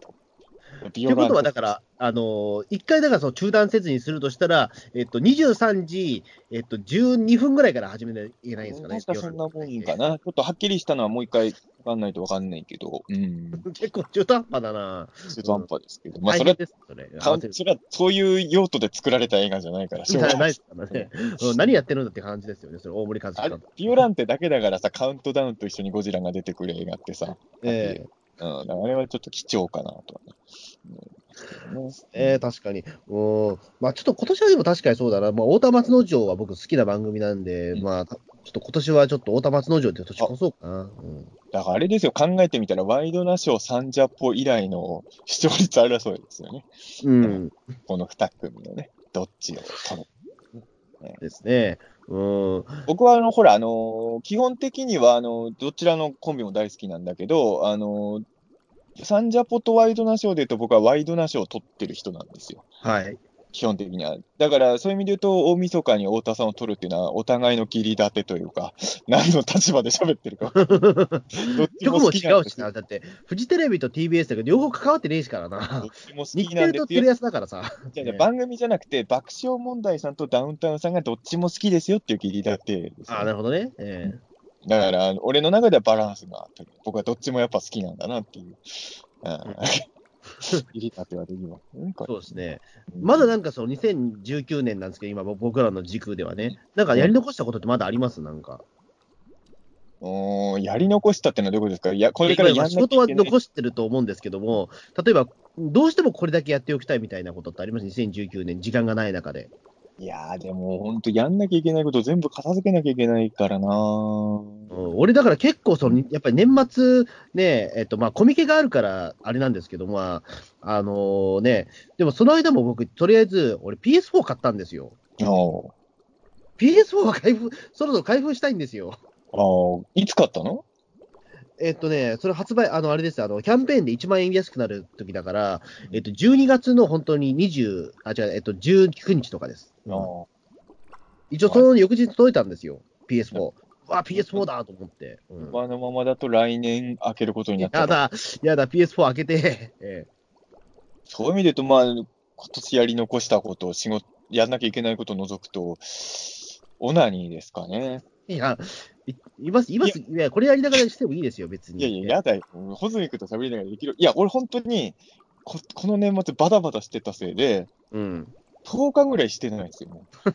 ということは、だかから、あのー一回だからその中断せずにするとしたら、えっと、23時、えっと、12分ぐらいから始めないといけないんですかね。なんかそんなもんかな。ちょっとはっきりしたのはもう一回わかんないとわかんないけど、うん、結構中途半端だな。中途半端ですけど、まあそれはそれ。はそういう用途で作られた映画じゃないから、しょうがない。ですからね。うん何やってるんだって感じですよね、それ、大森和樹さん。、ビオランテだけだからさ、カウントダウンと一緒にゴジラが出てくる映画ってさ、えうん、あれはちょっと貴重かなとはね。ええ確かに。うん。まあちょっと今年はでも確かにそうだな。まあ太田松之丞は僕好きな番組なんで、うんまあ、ちょっと今年はちょっと太田松之丞って年越そうかな。うん。だからあれですよ、考えてみたら、ワイドナショーサンジャポ以来の視聴率争いですよね。うん。この二組のね、どっちを取る。ですね。うん。僕はあの、ほら、あの基本的には、あのどちらのコンビも大好きなんだけど、あのサンジャポとワイドナショーで言うと僕はワイドナショーを取ってる人なんですよ。はい。基本的には。だから、そういう意味で言うと、大晦日に太田さんを取るっていうのは、お互いの切り立てというか、何の立場で喋ってるか。どっち曲も違好きなんですうしな。だって、フジテレビと TBS だけど、両方関わってねえしからなど。っちも好日きなんですよテレとテレ。朝だからさ。じゃあね番組じゃなくて、爆笑問題さんとダウンタウンさんがどっちも好きですよっていう切り立てですよああ、なるほどね。えだから、俺の中ではバランスが僕はどっちもやっぱ好きなんだなっていう。うん切り立てはできますそうですね。まだなんかその2019年なんですけど、今僕らの時空ではね、なんかやり残したことってまだあります？なんか。うーんやり残したってのはどういうことですか？いや、これからや仕事は。残してると思うんですけども、例えば、どうしてもこれだけやっておきたいみたいなことってあります ?2019 年、時間がない中で。いやー、でも本当やんなきゃいけないこと全部片付けなきゃいけないからなうん俺、だから結構その、やっぱり年末ね、えっと、まあ、コミケがあるから、あれなんですけど、まあ、あのーね、でもその間も僕、とりあえず、俺 PS4 買ったんですよ。おー PS4 は開封、そろそろ開封したいんですよ。あーいつ買ったの？えっとね、それ発売、あの、あれです、あの、キャンペーンで1万円安くなる時だから、えっと、12月の本当に20、あ、違う、えっと、19日とかです。一応、その翌日届いたんですよ、PS4。わあ、PS4 だと思って。うんあのままだと来年開けることになっちゃう。やだ、やだ、PS4 開けて、えそういう意味で言うと、まあ、今年やり残したこと、仕事、やんなきゃいけないことを除くと、オナニーですかね。えいや、いいます、います、いや、これやりながらしてもいいですよ、別に。いやいや、やだよ。ホズミ君と喋りながらできる。いや、俺本当に、ここの年末バタバタしてたせいで、うん。10日ぐらいしてないですよ、もう。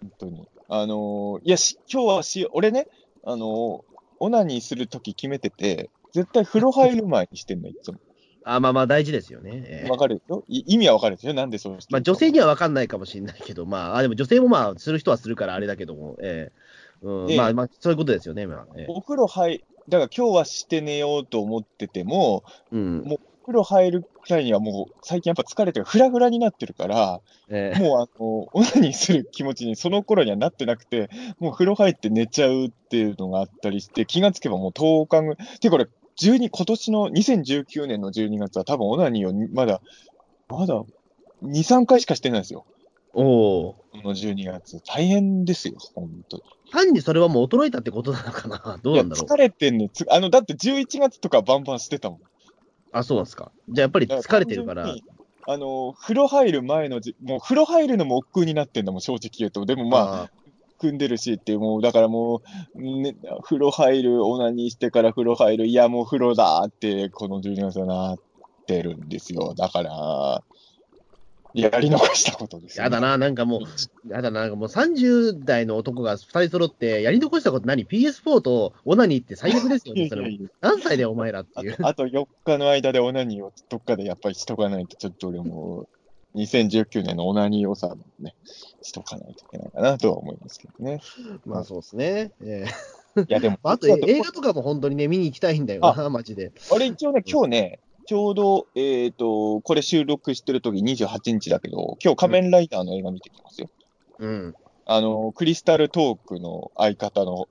本当に。あのーいやし、今日はし、俺ね、あのーオナニーするとき決めてて、絶対風呂入る前にしてんの、いつも。あ、まあまあ大事ですよね。ええわかるでしょ？い意味はわかるでしょ？なんでそうまあ女性には分かんないかもしれないけど、まあ、あでも女性もまあ、する人はするからあれだけども、ええうん、でまあまあ、そういうことですよね、まあ。ええお風呂入、だから今日はして寝ようと思ってても、うん。もお風呂入るくらいにはもう最近やっぱ疲れてフラフラになってるから、ええもうあの、オナニーする気持ちにその頃にはなってなくて、もう風呂入って寝ちゃうっていうのがあったりして、気がつけばもう10日ぐてこれ、12、今年の2019年の12月は多分オナニーをまだ、まだ2、3回しかしてないですよ。おお。この12月。大変ですよ、本当に。単にそれはもう衰えたってことなのかな？どうなんだろう？疲れてんねつあの、だって11月とかバンバンしてたもん。あ、そうなんですか。じゃあやっぱり疲れてるからあの、風呂入る前のじ、もう風呂入るのも億劫になってんだもん、正直言うと。でもまあ、あ組んでるしっていう、もう、だからもう、ね、風呂入る、オナニーしてから風呂入る、いや、もう風呂だって、この12月はなってるんですよ。だから、やり残したことですよ、やだ。な、なんかもう、やだな、なんかもう30代の男が2人揃って、やり残したこと何 ?PS4 とオナニーって最悪ですよね、それ何歳だよ、お前らっていう。ああと4日の間でオナニーをどっかでやっぱりしとかないと、ちょっと俺も、2019年のオナニー予算をね、しとかないといけないかなとは思いますけどね。まあそうですね。えいや、でも、えあと映画とかも本当にね、見に行きたいんだよな、マジで。あれ一応ね、今日ね、ちょうど、えっ、と、これ収録してる時28日だけど、今日仮面ライダーの映画見てきますよ。うん。あの、クリスタルトークの相方の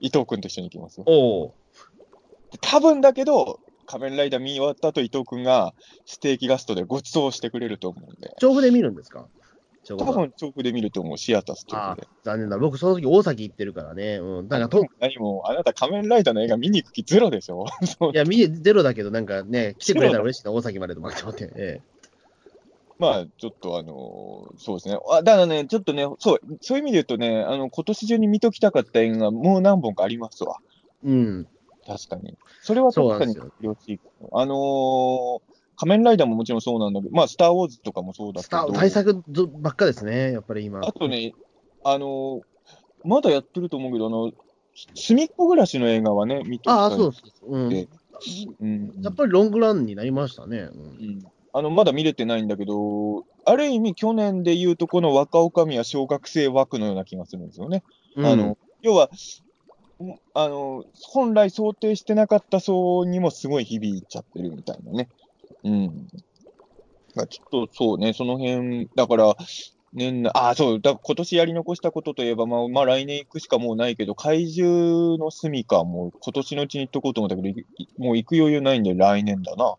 伊藤くんと一緒に行きますよ。おお。で多分だけど、仮面ライダー見終わった後伊藤くんがステーキガストでご馳走してくれると思うんで、調布で見るんですか？多分調布で見ると思う、シアターストああークで。、残念だ。僕、その時大崎行ってるからね。うん。だからと、何も、あなた仮面ライダーの映画見に行く気ゼロでしょ？いや、見ゼロだけど、なんかね、来てくれたら嬉しいな、大崎までと思って思って。えまあ、ちょっとあのそうですね。あだからね、ちょっとね、そう、そういう意味で言うとね、あの、今年中に見ときたかった映画、もう何本かありますわ。えうん。確かに。それは確かに。あのー仮面ライダーももちろんそうなんだけど、まあ、スター・ウォーズとかもそうだけど、スター、対策ぞばっかですね、やっぱり今。あとね、あのーまだやってると思うけど、あの、隅っこ暮らしの映画はね、見とああ、そうです。うん。でうん。やっぱりロングランになりましたね。うんうんあの、まだ見れてないんだけど、ある意味去年で言うと、この若女将は小学生枠のような気がするんですよね。あの、要は、んあの、本来想定してなかった層にもすごい響いちゃってるみたいなね。うん。まあ、ちょっとそうね、その辺、だから、年内、あ、そう、だ今年やり残したことといえば、まあ、まあ、来年行くしかもうないけど、怪獣の住みか、もう今年のうちに行っとこうと思ったけど、いもう行く余裕ないんで来年だな。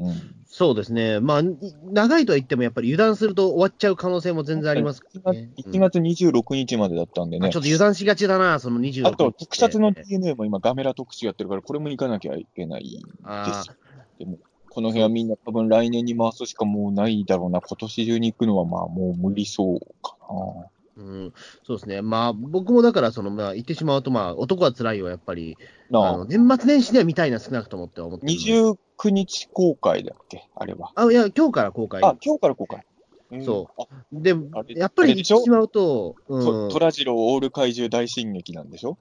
うん。そうですね。まあ、長いとは言っても、やっぱり油断すると終わっちゃう可能性も全然ありますからね。1月26日までだったんでね。うんちょっと油断しがちだな、その26あと、特撮の DNA も今、ガメラ特集やってるから、これも行かなきゃいけないんです。でも、この辺はみんな多分来年に回すしかもうないだろうな。今年中に行くのはまあもう無理そうかな。うん、そうですね。まあ、僕もだから、その、まあ、言ってしまうと、まあ、男は辛いはやっぱり、あ年末年始には見たいな、少なくともって思ってるので29日公開だっけ？あれは。あ、いや、今日から公開。あ、今日から公開。うんそうあでやっぱり言ってしまうと、そううん虎次郎オール怪獣大進撃なんでしょ？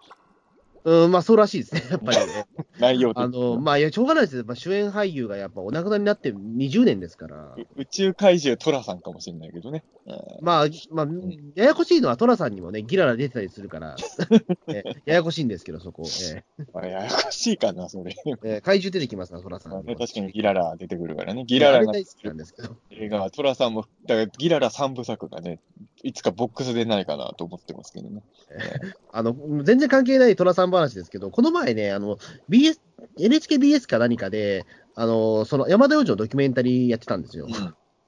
うん、まあ、そうらしいですね、やっぱりね。内容あの、まあ、いや、しょうがないですよ。まあ、主演俳優がやっぱお亡くなりになって20年ですから。う宇宙怪獣虎さんかもしれないけどね。うんまあ、まあ、ややこしいのはトラさんにもね、ギララ出てたりするから、えややこしいんですけど、そこ。えあれややこしいかな、それ。え怪獣出てきますな、トラさんまあね。確かにギララ出てくるからね。ギララが好きなんですけど。映画は、トラさんも、だからギララ3部作がね、いつかボックスでないかなと思ってますけどね。あの、全然関係ないトラさん話ですけど、この前ね、あの、BS、NHKBS か何かで、あの、その山田洋次のドキュメンタリーやってたんですよ。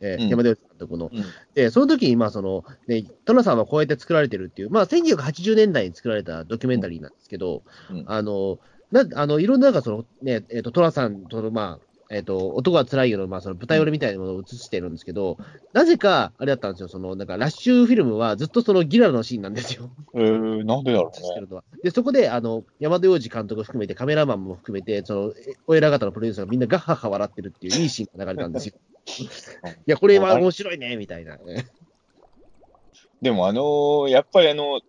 えーうん。山田洋次監督の。うん。で、その時に、まあ、その、ね、トラさんはこうやって作られてるっていう、まあ、1980年代に作られたドキュメンタリーなんですけど、うん。あの、な、あの、いろんな、なんかその、ね、えっ、と、トラさんとの、まあ、えっ、と、男は辛いよの、まあ、その舞台裏みたいなものを映してるんですけど、なぜか、あれだったんですよ、その、なんか、ラッシュフィルムはずっとそのギララのシーンなんですよ。えー、なんでだろうね。で、そこで、あの、山田洋次監督含めて、カメラマンも含めて、その、えお偉方のプロデューサーがみんなガッハッハ笑ってるっていういいシーンが流れたんですよ。いや、これは面白いね、みたいな。でもあのーやっぱりあの、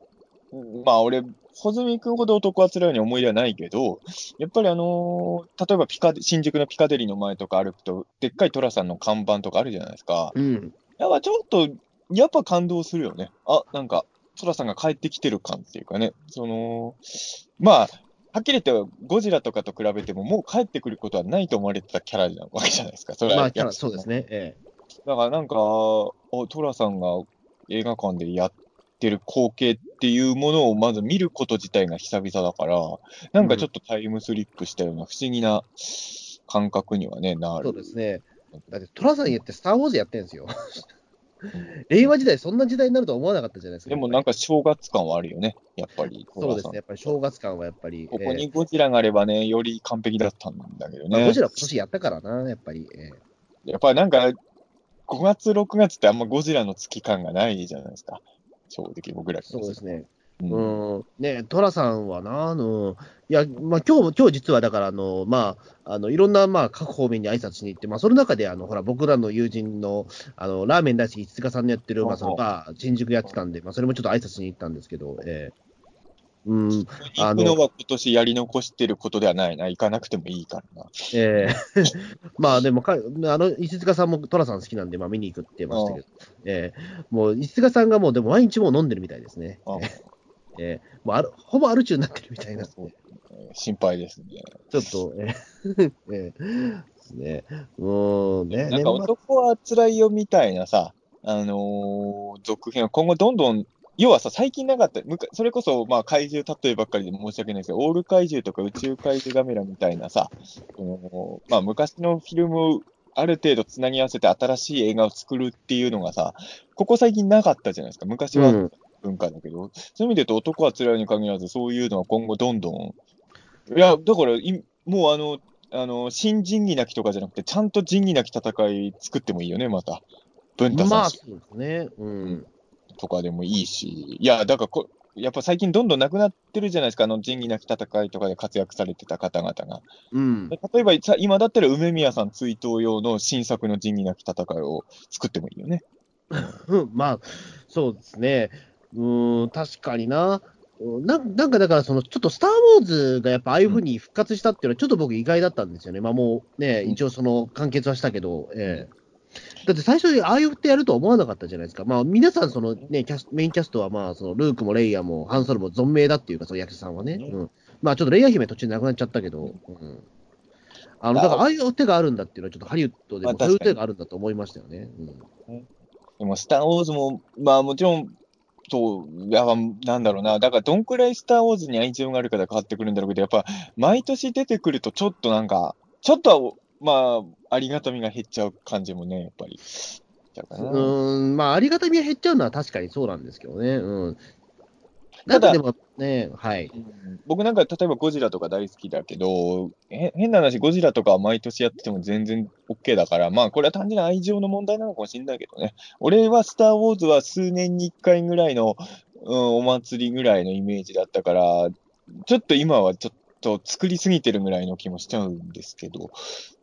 まあ俺、穂積君ほど男は辛いように思い出はないけど、やっぱりあのー例えばピカデ新宿のピカデリーの前とか歩くと、でっかい寅さんの看板とかあるじゃないですか。うん。やっぱちょっと、やっぱ感動するよね。あ、なんか、寅さんが帰ってきてる感っていうかね。その、まあ、はっきり言って、ゴジラとかと比べても、もう帰ってくることはないと思われてたキャラなわけじゃないですか。それはまあ、キャラそうですね。えだからなんか、おトラさんが映画館でやってる光景っていうものをまず見ること自体が久々だから、なんかちょっとタイムスリップしたような不思議な感覚にはね、なえそうる。ですね。だって、トラさん言って、スター・ウォーズやってるんですよ。令和時代、そんな時代になるとは思わなかったじゃないですか。でもなんか正月感はあるよね、やっぱり。そうですね。やっぱり正月感はやっぱり。ここえにゴジラがあればね、より完璧だったんだけどね。ゴジラ今年やったからな、やっぱり。ええやっぱりなんか、5月、6月ってあんまゴジラの月感がないじゃないですか。正直僕らからそうですね。うんうん。ねトラさんはな、あの、いや、まあ、今日も、今日実はだから、あの、まあ、あの、いろんな、まあ、各方面に挨拶しに行って、まあ、その中で、あの、ほら、僕らの友人の、あの、ラーメン大好き、石塚さんのやってる、まあ、そのバー、新宿やってたんで、まあ、それもちょっと挨拶しに行ったんですけど、ええうん、行くのは今年やり残してることではないな。行かなくてもいいからな。ええ。まあでもか、あの、石塚さんもトラさん好きなんで、まあ見に行くって言ってましたけど、ええ。もう石塚さんがもう、でも毎日もう飲んでるみたいですね。あええ。もうある、ほぼアル中になってるみたいな、ちそう。心配ですね。ょっと、ええ。ええ。ですね。うーん、ね、なんか男は辛いよみたいなさ、あのー続編は今後どんどん、要はさ、最近なかった、むかそれこそ、まあ、怪獣例えばっかりで申し訳ないですけど、オール怪獣とか宇宙怪獣ガメラみたいなさ、そのまあ、昔のフィルムをある程度つなぎ合わせて新しい映画を作るっていうのがさ、ここ最近なかったじゃないですか。昔はうん文化だけど、そういう意味で言うと男は辛いに限らず、そういうのは今後どんどん、いや、だからい、もうあの、あの、新仁義なきとかじゃなくて、ちゃんと仁義なき戦い作ってもいいよね、また。文太まあ、さんそうですね。うん。とかでもいいし。いや、だからこ、やっぱ最近どんどんなくなってるじゃないですか、あの仁義なき戦いとかで活躍されてた方々が。うん。で例えばさ、今だったら梅宮さん追悼用の新作の仁義なき戦いを作ってもいいよね。うん まあ、そうですね。うーん、確かにな。うんななんかだから、そのちょっとスター・ウォーズがやっぱああいうふうに復活したっていうのは、ちょっと僕、意外だったんですよね。まあもうね、うん一応その完結はしたけど、ええだって最初にああいうってやるとは思わなかったじゃないですか。まあ皆さん、そのね、キャスメインキャストは、まあそのルークもレイヤーもハンソルも存命だっていうか、その役者さんはね。ねうん、まあちょっとレイヤー姫途中で亡くなっちゃったけど、うん、あのだからああいう手があるんだっていうのは、ちょっとハリウッドでもまあそういう手があるんだと思いましたよね。うんでも、スター・ウォーズも、まあもちろん、そう、いや、なんだろうな。だから、どんくらいスター・ウォーズに愛情があるかで変わってくるんだろうけど、やっぱ、毎年出てくると、ちょっとなんか、ちょっとはまあ、ありがたみが減っちゃう感じもね、やっぱり。うん、まあ、ありがたみが減っちゃうのは確かにそうなんですけどね。うん。なんかでもね、はい、僕なんか例えばゴジラとか大好きだけど、変な話、ゴジラとかは毎年やってても全然 OK だから、まあこれは単純な愛情の問題なのかもしれないけどね。俺はスター・ウォーズは数年に1回ぐらいの、うん、お祭りぐらいのイメージだったから、ちょっと今はちょっと作りすぎてるぐらいの気もしちゃうんですけど、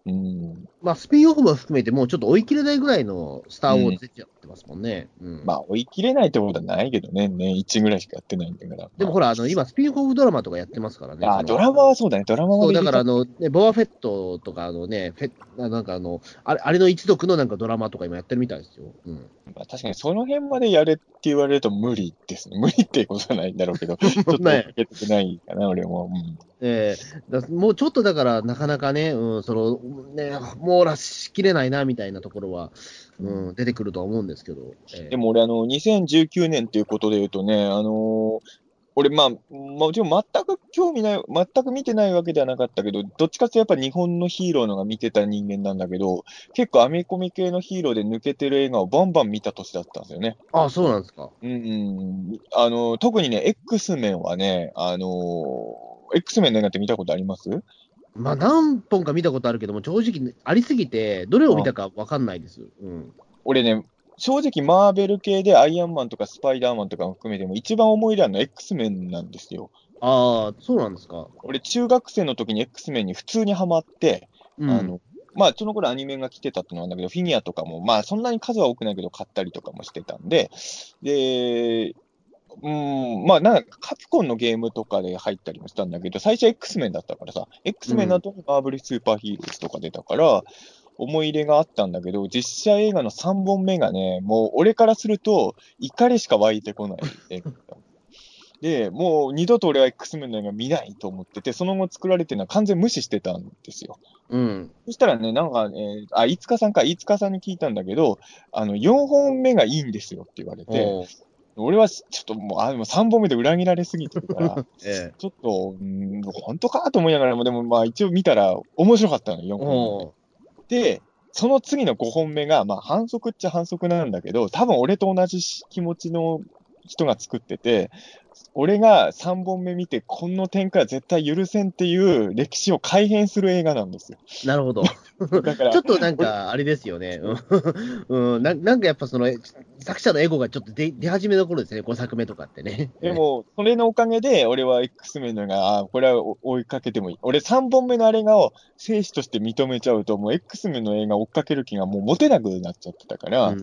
うん。まあ、スピンオフも含めて、もうちょっと追い切れないぐらいのスター・ウォーズ出ちゃってますもんね。うん。まあ、追い切れないってことはないけどね、年1ぐらいしかやってないんだから。でもほら、あの、今、スピンオフドラマとかやってますからね。あ、ドラマはそうだね、ドラマはそう、だから、あの、ね、ボアフェットとか、あのね、フェなんかあの、あれあれの一族のなんかドラマとか今やってるみたいですよ。うん。まあ、確かにその辺までやれって言われると無理ですね。無理ってことはないんだろうけど、ちょっとかけてないかな、俺も。うん、ええー、もうちょっとだから、なかなかね、うん、その、ね、網羅しきれないな、みたいなところは、うん、出てくるとは思うんですけど。えー、でも俺、あの、2019年っていうことで言うとね、あのー、俺、まあ、もちろん全く興味ない、全く見てないわけではなかったけど、どっちかっていうとやっぱ日本のヒーローのが見てた人間なんだけど、結構アメコミ系のヒーローで抜けてる映画をバンバン見た年だったんですよね。ああ、そうなんですか。うん、あの、特にね、X メンはね、あの X メンの映画って見たことあります？まあ、何本か見たことあるけども、正直ありすぎて、どれを見たか分かんないです。うん、俺ね、正直、マーベル系でアイアンマンとかスパイダーマンとかも含めても、一番思い入れのは X メンなんですよ。ああ、そうなんですか。俺、中学生の時に X メンに普通にはまって、うん、あのまあ、その頃アニメが来てたってのはあるんだけど、フィギュアとかも、まあ、そんなに数は多くないけど、買ったりとかもしてたんで、で、うん、まあ、なんか、カプコンのゲームとかで入ったりもしたんだけど、最初は X メンだったからさ、X メンの後にマーブルスーパーヒーローズとか出たから、思い入れがあったんだけど、実写映画の3本目がね、もう俺からすると、怒りしか湧いてこない。で、もう二度と俺は X メンの映画見ないと思ってて、その後作られてるのは完全無視してたんですよ。うん。そしたらね、なんか、ね、あ、飯塚さんか、飯塚さんに聞いたんだけど、あの、4本目がいいんですよって言われて、俺はちょっともう、あ、も3本目で裏切られすぎてるから、ええ、ちょっと、うん、本当かと思いながらも、でもまあ一応見たら面白かったの、4本目。で、その次の5本目が、まあ反則っちゃ反則なんだけど、多分俺と同じ気持ちの人が作ってて、俺が3本目見て、この展開は絶対許せんっていう歴史を改変する映画なんですよ。なるほど。だからちょっとなんか、あれですよね。うん、ななんかやっぱその、作者のエゴがちょっと出出始めの頃ですね、5作目とかってね。でも、それのおかげで、俺は X メンのが、あこれは追いかけてもいい。俺3本目のあれがを生死として認めちゃうと、もう X メンの映画追っかける気がもう持てなくなっちゃってたから、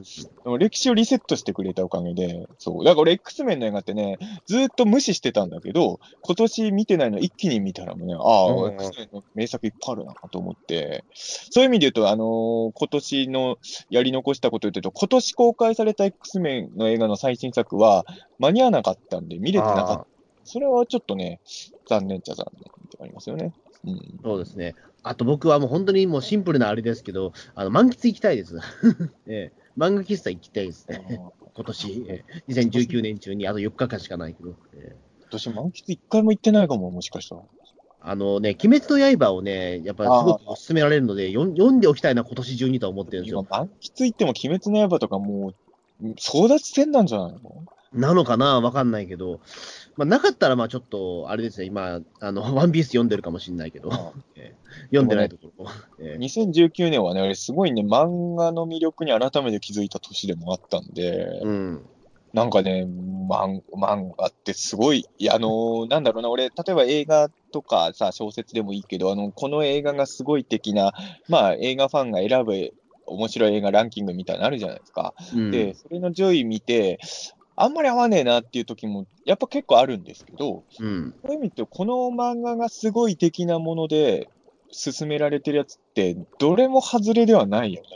うん、歴史をリセットしてくれたおかげで、そう。だから俺 X メンの映画ってね、ずっと無視してたんだけど、今年見てないの一気に見たらもね、ああ、うん、X メンの名作いっぱいあるなと思って、そういう意味で言うと、あのー、今年のやり残したこと言うと、今年公開された X メンの映画の最新作は間に合わなかったんで、見れてなかった。それはちょっっとね、残念っちゃ残念ってありますよね。うん、そうですね。あと僕はもう本当にもうシンプルなあれですけど、あの満喫行きたいです。ええ、漫画喫茶行きたいですね。今年、ええ、2019年中にあと4日間しかないけど。ええ、今年満喫一回も行ってないかも、もしかしたら。あのね、鬼滅の刃をね、やっぱりすごく勧められるので、読んでおきたいな、今年中にとは思ってるんですよ。今、満喫行っても鬼滅の刃とかもう、争奪戦なんじゃないの？なのかなわかんないけど、まあ、なかったら、まあちょっと、あれですね、今、あの、ワンピース読んでるかもしれないけど、読んでないところ、ね、2019年はね、すごいね、漫画の魅力に改めて気づいた年でもあったんで、うん、なんかね、漫漫画ってすごい、あのなんだろうな、俺、例えば映画とかさ、小説でもいいけど、あの、この映画がすごい的な、まあ、映画ファンが選ぶ面白い映画ランキングみたいなのあるじゃないですか。うん、で、それの上位見て、あんまり合わねえなっていう時も、やっぱ結構あるんですけど、うん、そういう意味で、この漫画がすごい的なもので、進められてるやつって、どれも外れではないよね。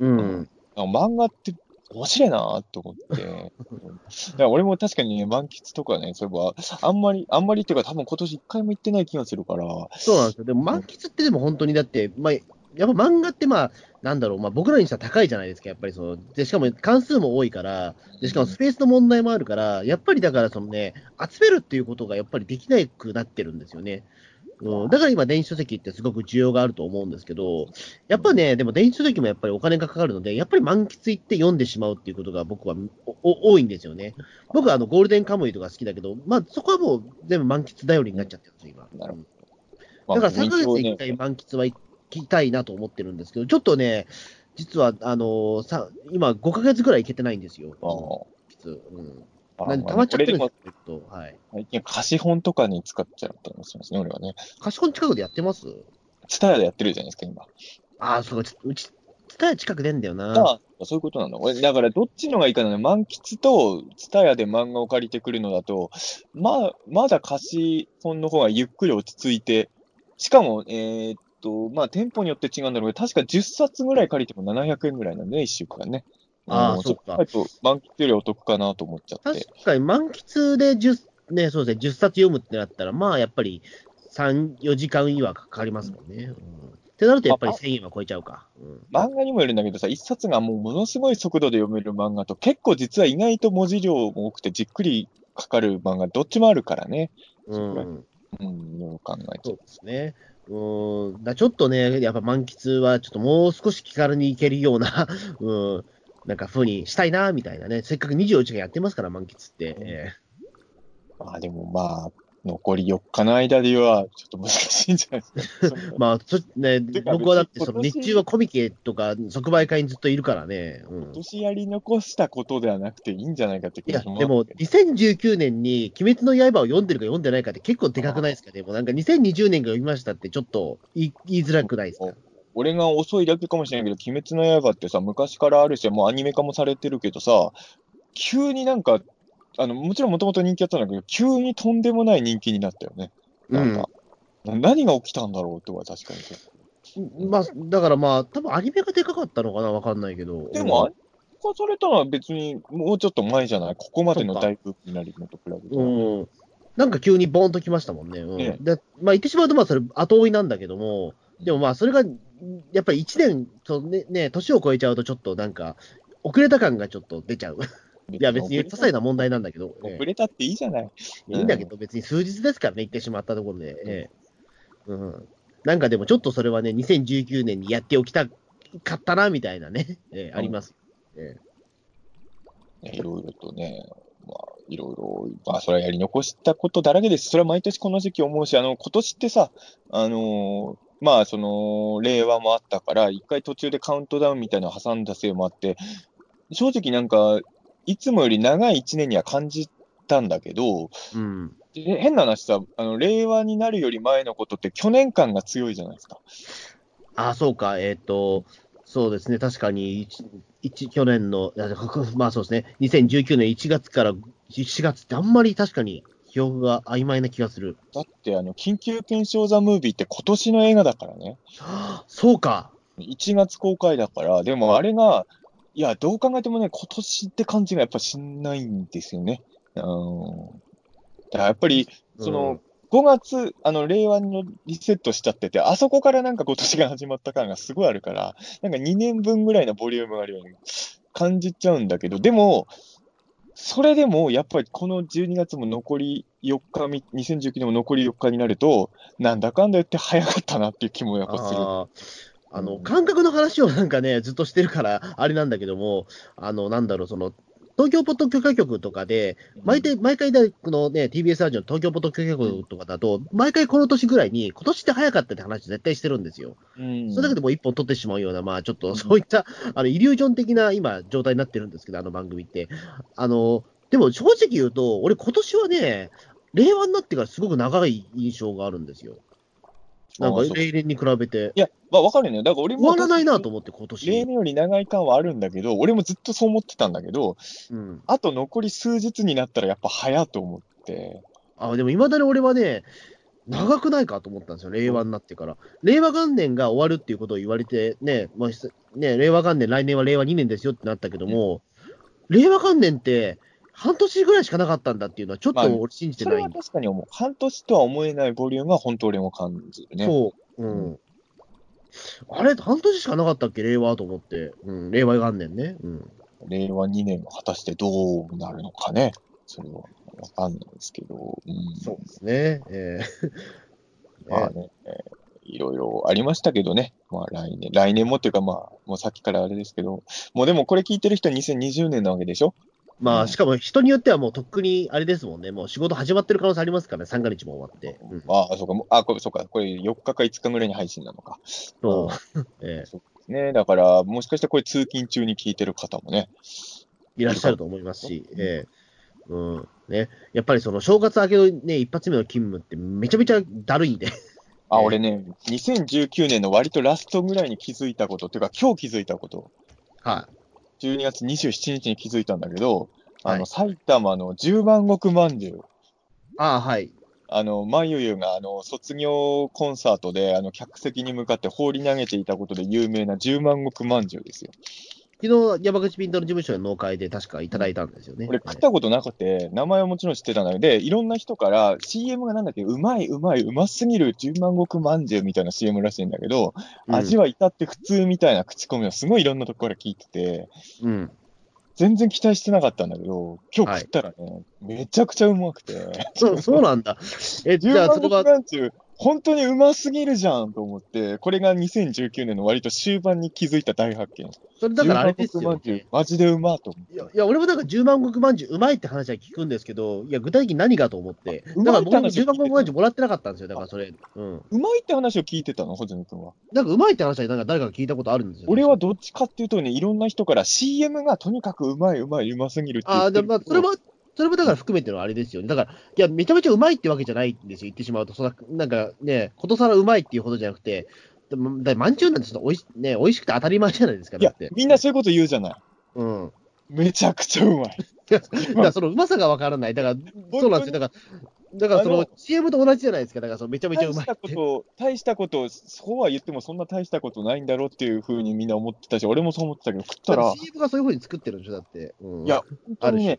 うん。漫画って面白いなと思って。だから俺も確かにね、満喫とかね、そういえば、あんまり、あんまりっていうか、多分今年一回も行ってない気がするから。そうなんですよ。でも満喫ってでも本当にだって、まあ、やっぱ漫画ってまあ、なんだろう、まあ僕らにしたら高いじゃないですか、やっぱりその、で、しかも関数も多いから、で、しかもスペースの問題もあるから、やっぱりだからそのね、集めるっていうことがやっぱりできなくなってるんですよね。うん、だから今、電子書籍ってすごく需要があると思うんですけど、やっぱね、でも電子書籍もやっぱりお金がかかるので、やっぱり満喫行って読んでしまうっていうことが僕は多いんですよね。僕はあのゴールデンカムイとか好きだけど、まあそこはもう全部満喫頼りになっちゃってるんですよ、今。なるほど。だから3ヶ月に1回満喫は行きたいなと思ってるんですけど、ちょっとね、実は、あのさ今5ヶ月ぐらい行けてないんですよ。ああ。うん。何溜まっちゃってるんですけはい。最近貸本とかに使っちゃったりもしますね、俺はね。貸本近くでやってます？ツタヤでやってるじゃないですか、今。ああ、そうか、うち、ツタヤ近くでんだよな。ああ、そういうことなんだ。俺、だからどっちのがいいかな、満喫とツタヤで漫画を借りてくるのだと、まあ、まだ貸本の方がゆっくり落ち着いて、しかも、えー、っと、まあ、店舗によって違うんだろうけど、確か10冊ぐらい借りても700円ぐらいなんで、ね、1週間ね。ああ、そっか。と満喫よりお得かなと思っちゃって。確かに満喫で10、ね、そうですね、10冊読むってなったら、まあやっぱり3、4時間以はかかりますもんね。うん、ってなるとやっぱり1000円は超えちゃうか、うん。漫画にもよるんだけどさ、1冊がもうものすごい速度で読める漫画と、結構実は意外と文字量も多くてじっくりかかる漫画、どっちもあるからね。うん。うん、よう考えて。そうですね。うん、だちょっとね、やっぱ満喫はちょっともう少し気軽に行けるような、うん、なんか風にしたいな、みたいなね。せっかく24時間やってますから、満喫って。えー、まあでもまあ、残り4日の間では、ちょっと難しいんじゃないですか。まあ、そね、僕はだってその日中はコミケとか即売会にずっといるからね。うん、今年やり残したことではなくていいんじゃないかって気がします、いや、でも2019年に鬼滅の刃を読んでるか読んでないかって結構でかくないですか？ね。もうなんか2020年が読みましたってちょっと言い言いづらくないですか？俺が遅いだけかもしれないけど、鬼滅の刃ってさ、昔からあるし、もうアニメ化もされてるけどさ、急になんか、あの、もちろんもともと人気あったんだけど、急にとんでもない人気になったよね。なんか、うん、何が起きたんだろうっては確かに。まあ、だからまあ、多分アニメがでかかったのかな、わかんないけど。でも、アニメ化されたのは別にもうちょっと前じゃない？ここまでの大ブームになるのと比べて。うん。なんか急にボーンときましたもんね。うん、ねでまあ、言ってしまうと、まあ、それ後追いなんだけども、でもまあ、それが、やっぱり1年とね、ね、年を超えちゃうと、ちょっとなんか、遅れた感がちょっと出ちゃう。いや、別に些細な問題なんだけど。遅れたっていいじゃない。いいんだけど、別に数日ですからね、行ってしまったところで。ええ、うん。なんかでも、ちょっとそれはね、2019年にやっておきたかったな、みたいなね、ええ、あります。ええ。いろいろとね、まあ、いろいろ、まあ、それはやり残したことだらけです。それは毎年この時期思うし、あの、今年ってさ、あのーまあ、その、令和もあったから、一回途中でカウントダウンみたいなの挟んだせいもあって、正直なんか、いつもより長い一年には感じたんだけど、うん、変な話さ、あの、令和になるより前のことって去年感が強いじゃないですか。あ、そうか、えっ、ー、と、そうですね、確かに、去年の、まあそうですね、2019年1月から4月ってあんまり確かに記憶が曖昧な気がする。だって、あの、緊急検証ザ・ムービーって今年の映画だからね。そうか。1月公開だから、でもあれが、いや、どう考えてもね、今年って感じがやっぱしないんですよね。うん。だからやっぱり、その、5月、あの、令和のリセットしちゃってて、あそこからなんか今年が始まった感がすごいあるから、なんか2年分ぐらいのボリュームがあるように感じちゃうんだけど、でも、それでも、やっぱりこの12月も残り4日、2019年も残り4日になると、なんだかんだ言って早かったなっていう気もやっぱする。あの、感覚の話をなんかね、ずっとしてるから、あれなんだけども、あの、なんだろう、その、東京ポッド許可局とかで、毎回、毎回で、このね、TBS ラジオの東京ポッド許可局とかだと、毎回この年ぐらいに、今年って早かったって話絶対してるんですよ。うん、それだけでも一本取ってしまうような、まあちょっとそういった、あの、イリュージョン的な今、状態になってるんですけど、あの番組って。あの、でも正直言うと、俺今年はね、令和になってからすごく長い印象があるんですよ。なんか例年に比べて。いや、まあわかるよね。だから俺も。終わらないなと思って、今年。例年より長い感はあるんだけど、俺もずっとそう思ってたんだけど、うん、あと残り数日になったらやっぱ早と思って。あ、でもいまだに俺はね、長くないかと思ったんですよ、令和になってから。令和元年が終わるっていうことを言われてね、まあ、ね令和元年、来年は令和2年ですよってなったけども、うん、令和元年って、半年ぐらいしかなかったんだっていうのは、ちょっと俺信じてない、まあ、それは確かに思う。半年とは思えないボリュームは本当俺も感じるね。そう。うん。あれ、半年しかなかったっけ？令和と思って。うん、令和元年ね。うん。令和2年も果たしてどうなるのかね。それはわかんないですけど。うん、そうですね。えー まあね、えーいろいろありましたけどね。まあ来年、来年もっていうかまあ、もうさっきからあれですけど、もうでもこれ聞いてる人は2020年なわけでしょ？まあ、うん。しかも人によってはもうとっくにあれですもんね、もう仕事始まってる可能性ありますからね、三が日も終わって。うん。ああ、そうか、あ、これ、そうか、これ4日か5日ぐらいに配信なのか。そう、えそうですね。だから、もしかしてこれ通勤中に聞いてる方もね。えいらっしゃると思いますし、ええ。うん。ね、やっぱりその正月明けの、ね、一発目の勤務ってめちゃめちゃだるいんで、あ、ええ。俺ね、2019年の割とラストぐらいに気づいたこと、っていうか今日気づいたこと、はい、12月27日に気づいたんだけど、あの、はい埼玉の十万石まんじゅう。ああ、はい、あの、まゆゆが、あの、卒業コンサートで、あの、客席に向かって放り投げていたことで有名な十万石まんじゅうですよ。昨日山口ピントの事務所の農会で確かいただいたんですよね。俺食ったことなくて、名前はもちろん知ってたんだけど、で、いろんな人から CM がなんだっけ、うまい、うまい、うますぎる十万石まんじゅうみたいな CM らしいんだけど、うん。味は至って普通みたいな口コミをすごいいろんなところから聞いてて、うん、全然期待してなかったんだけど、今日食ったらね、めちゃくちゃうまくて、そうそうなんだ。え、じゃあそれは、まんじゅう、本当にうますぎるじゃんと思って、これが2019年の割と終盤に気づいた大発見。それだからあれですよね。、マジでうまーと思って。いや、いや俺もなんか十万石まんじゅううまいって話は聞くんですけど、いや、具体的に何がと思って、うだから僕もまいって話十万石まんじゅうもらってなかったんですよ、だからそれ。うん。うまいって話を聞いてたの、穂積君は。なんかうまいって話はなんか誰かが聞いたことあるんですよ。俺はどっちかっていうとね、いろんな人から CM がとにかくうまいうまいうますぎるって言ああ、でもまあ、それも、それもだから含めてのあれですよね。だから、いや、めちゃめちゃうまいってわけじゃないんですよ、言ってしまうと。そんななんかね、ことさらうまいっていうほどじゃなくて、だまんじゅうなんてちょっとおいし、ね、美味しくて当たり前じゃないですか、いやだって。、みんなそういうこと言うじゃない。うん。めちゃくちゃうまい。だからそのうまさがわからない。だから、そうなんですよ。だから、だからその CM と同じじゃないですか。だからそのめちゃめちゃうまい大したこと、大したこと、そうは言ってもそんな大したことないんだろうっていうふうにみんな思ってたし、俺もそう思ってたけど、食ったらだって、CM がそういうふうに作ってるんでしょ、だって。うん、いや、本当にね、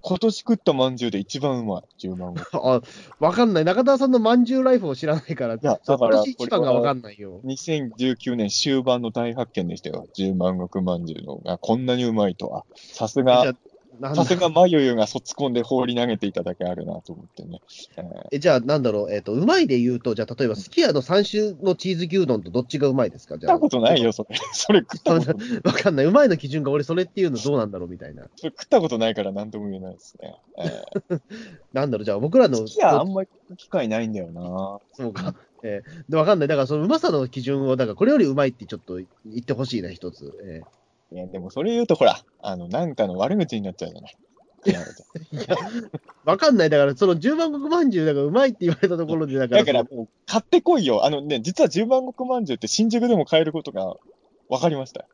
今年食ったまんじゅうで一番うまい、10万石。あ、わかんない。中田さんのまんじゅうライフを知らないから、いやだから今年一番がわかんないよ。2019年終盤の大発見でしたよ、10万石まんじゅうのがこんなにうまいとは。さすがさすがまゆゆがそっち込んで放り投げていただけあるなと思ってね。えーえじゃあ、なんだろう、えっ、と、うまいで言うと、じゃあ、例えば、すき家の3種のチーズ牛丼とどっちがうまいですか？じゃあ。食ったことないよ、それ。それ食ったことない。わかんない。うまいの基準が俺、それっていうのどうなんだろうみたいな。それ食ったことないから何とも言えないですね。えー、なんだろう、じゃあ、僕らの、好きやあんまり機会ないんだよな。そうか。えーで、わかんない。だから、そのうまさの基準を、だから、これよりうまいってちょっと言ってほしいな、一つ。えいや、でもそれ言うとほら、あの、なんかの悪口になっちゃうじゃない。いやーわかんない。だから、その十万石まんじゅう、だから、うまいって言われたところで、だから、だからもう、買ってこいよ。あのね、実は十万石まんじゅうって新宿でも買えることが分かりました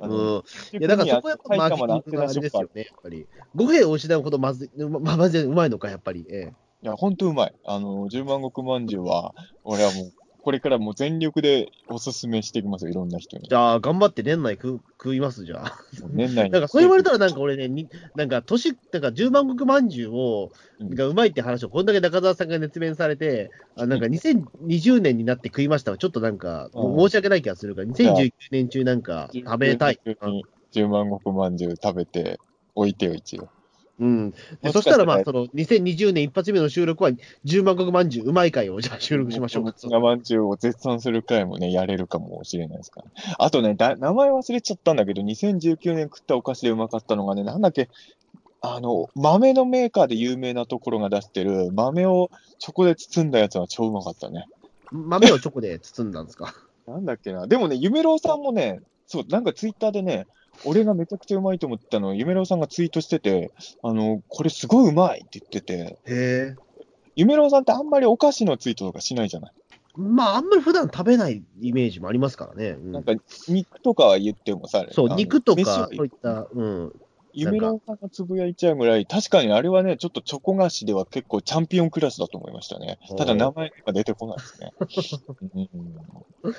うん。いや、だからそこはやっぱマーケティングがあれですよね、やっぱり。語弊を失うほどまずい、ま、まずいうまいのか、やっぱり。えいや、ほんとうまい。あの、十万石まんじゅうは、俺はもう、これからもう全力でおすすめしていきますよ、いろんな人にじ。ゃあ、頑張って年内食食います、じゃあ。年内に。なんか、そう言われたら、なんか俺ね、になんか、年、なんか、十万石まんじゅうを、うんがうまいって話を、こんだけ中澤さんが熱弁されて、あなんか、2020年になって食いましたは、ちょっとなんか、うん申し訳ない気がするから、2019年中なんか、食べたい。に十万石まんじゅう食べておいてよ、一応。うん。そしたら、まあ、らその、2020年一発目の収録は、十万石まんじゅううまい会を、じゃあ収録しましょうか。んじゅうを絶賛する回もね、やれるかもしれないですから。あとね、だ名前忘れちゃったんだけど、2019年食ったお菓子でうまかったのがね、なんだっけ、あの、豆のメーカーで有名なところが出してる、豆をチョコで包んだやつは超うまかったね。豆をチョコで包んだんですか？なんだっけな？でもね、ゆめろうさんもね、そう、なんかツイッターでね、俺がめちゃくちゃうまいと思ったのを、ゆめろうさんがツイートしてて、あの、これすごいうまいって言ってて、へえ。ゆめろうさんってあんまりお菓子のツイートとかしないじゃない？まあ、あんまり普段食べないイメージもありますからね。うんなんか、肉とかは言ってもさ、そう、あの肉と飯は、かそういった、うん。ゆめろうさんがつぶやいちゃうぐらい、確かにあれはね、ちょっとチョコ菓子では結構チャンピオンクラスだと思いましたね。ただ名前が出てこないですね。うん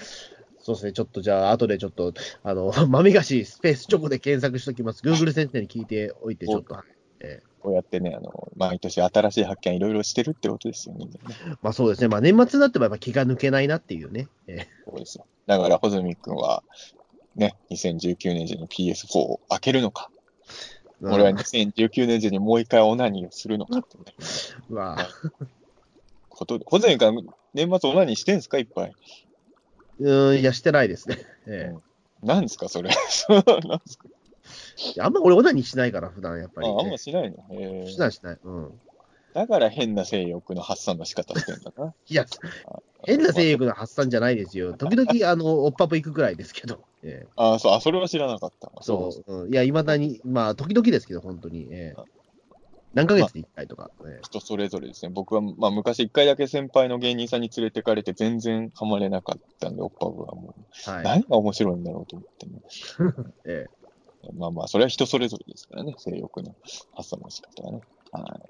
そうですね、ちょっとじゃあ、後でちょっと、あの、豆菓子スペースチョコで検索しときます。Google 先生に聞いておいて、ちょっと。えこうやってね、あの、毎年新しい発見いろいろしてるってことですよね。ーまあそうですね、まあ年末になってもやっぱ気が抜けないなっていうね。えそうですよ。だから、穂積君は、ね、2019年時に PS4 を開けるのか、ー俺は2019年時にもう一回オナニーをするのかってね、まあ、ことで。ホゼミから年末オナニーしてんすかいっぱい。うん、いや、してないですね。えなんですかそれ。なんですかえ あんま俺、オナニーしないから、普段やっぱり、ああんましないの？へえしないしない。うん。だから変な性欲の発散の仕方してんだな。いや、変な性欲の発散じゃないですよ。時々、あの、おっぱぶ行くぐらいですけど。ええああ、そう、あ、それは知らなかった。そう。うん、いや、いまだに、まあ、時々ですけど、本当に。ええ何ヶ月に1回とか。ええ人それぞれですね。僕は、まあ、昔一回だけ先輩の芸人さんに連れてかれて全然ハマれなかったんで、オッパブはもう、はい。何が面白いんだろうと思ってね。えまあまあ、それは人それぞれですからね、性欲の発散の仕方はね。はい。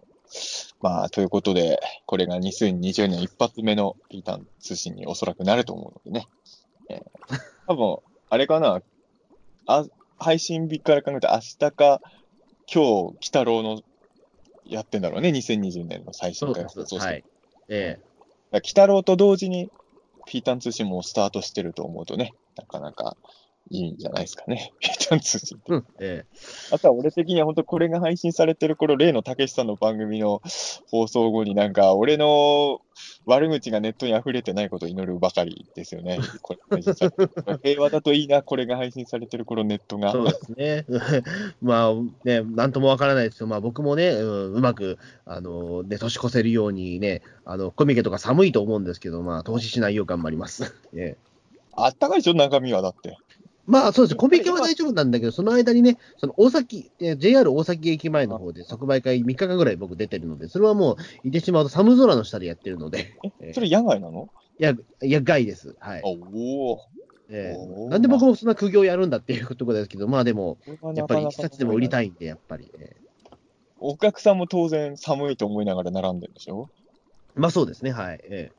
まあ、ということで、これが2020年一発目のピータン通信におそらくなると思うのでね。えー多分、あれかな、あ、配信日から考えて明日か、今日、鬼太郎のやってんだろうね、2020年の最新回。放送して。はい。えだから鬼太郎と同時に、ピータン通信もスタートしてると思うとね、なかなかいいんじゃないですかね、ピー通信ってえ。うん。えあとは俺的には本当これが配信されてる頃、例のたけしさんの番組の放送後になんか、俺の悪口がネットに溢れてないことを祈るばかりですよね。平和だといいな、これが配信されてる頃、ネットえが。そうですね。まあ、ね、なんともわからないですけど、まあ僕もね、うん、うまく、あの、ね、年越せるようにね、あの、コミケとか寒いと思うんですけど、まあ、投資しないよう頑張ります。ええあったかいでしょ、中身はだって。まあそうです。コミケは大丈夫なんだけど、その間にね、その大崎、えー JR 大崎駅前の方で即売会3日間ぐらい僕出てるので、それはもう、言ってしまうと寒空の下でやってるので、え、それ野外なの？いや、いや、害です。はい。おお。えおーえなんで僕もそんな苦行やるんだっていうところですけど、まあでも、やっぱり一冊でも売りたいんで、やっぱり。ええお客さんも当然寒いと思いながら並んでるでしょ？まあそうですね、はい。え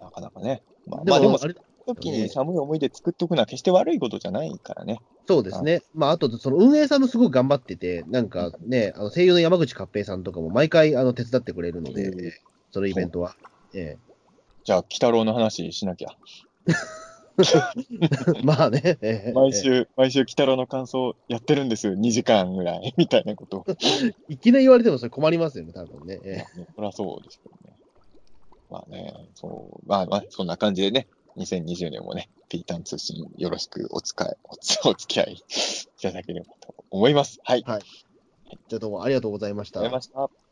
なかなかね。まあ、えでも、まあでも、あれ時に寒い思い出作っとくのは決して悪いことじゃないからね。そうですね。まあ、あと、その運営さんもすごく頑張ってて、なんかね、あの声優の山口勝平さんとかも毎回あの手伝ってくれるので、そのイベントは。えじゃあ、鬼太郎の話しなきゃ。え まあね、ええ毎週、毎週、鬼太郎の感想やってるんです。2時間ぐらい、みたいなことを。いきなり言われてもそれ困りますよね、多分ね。ええねそりゃそうですけどね。まあね、そう、まあまあ、そんな感じでね、2020年もね、ピータン通信よろしくお使い、おつお付き合いいただければと思います。はい。じゃあどうもありがとうございましたありがとうございました。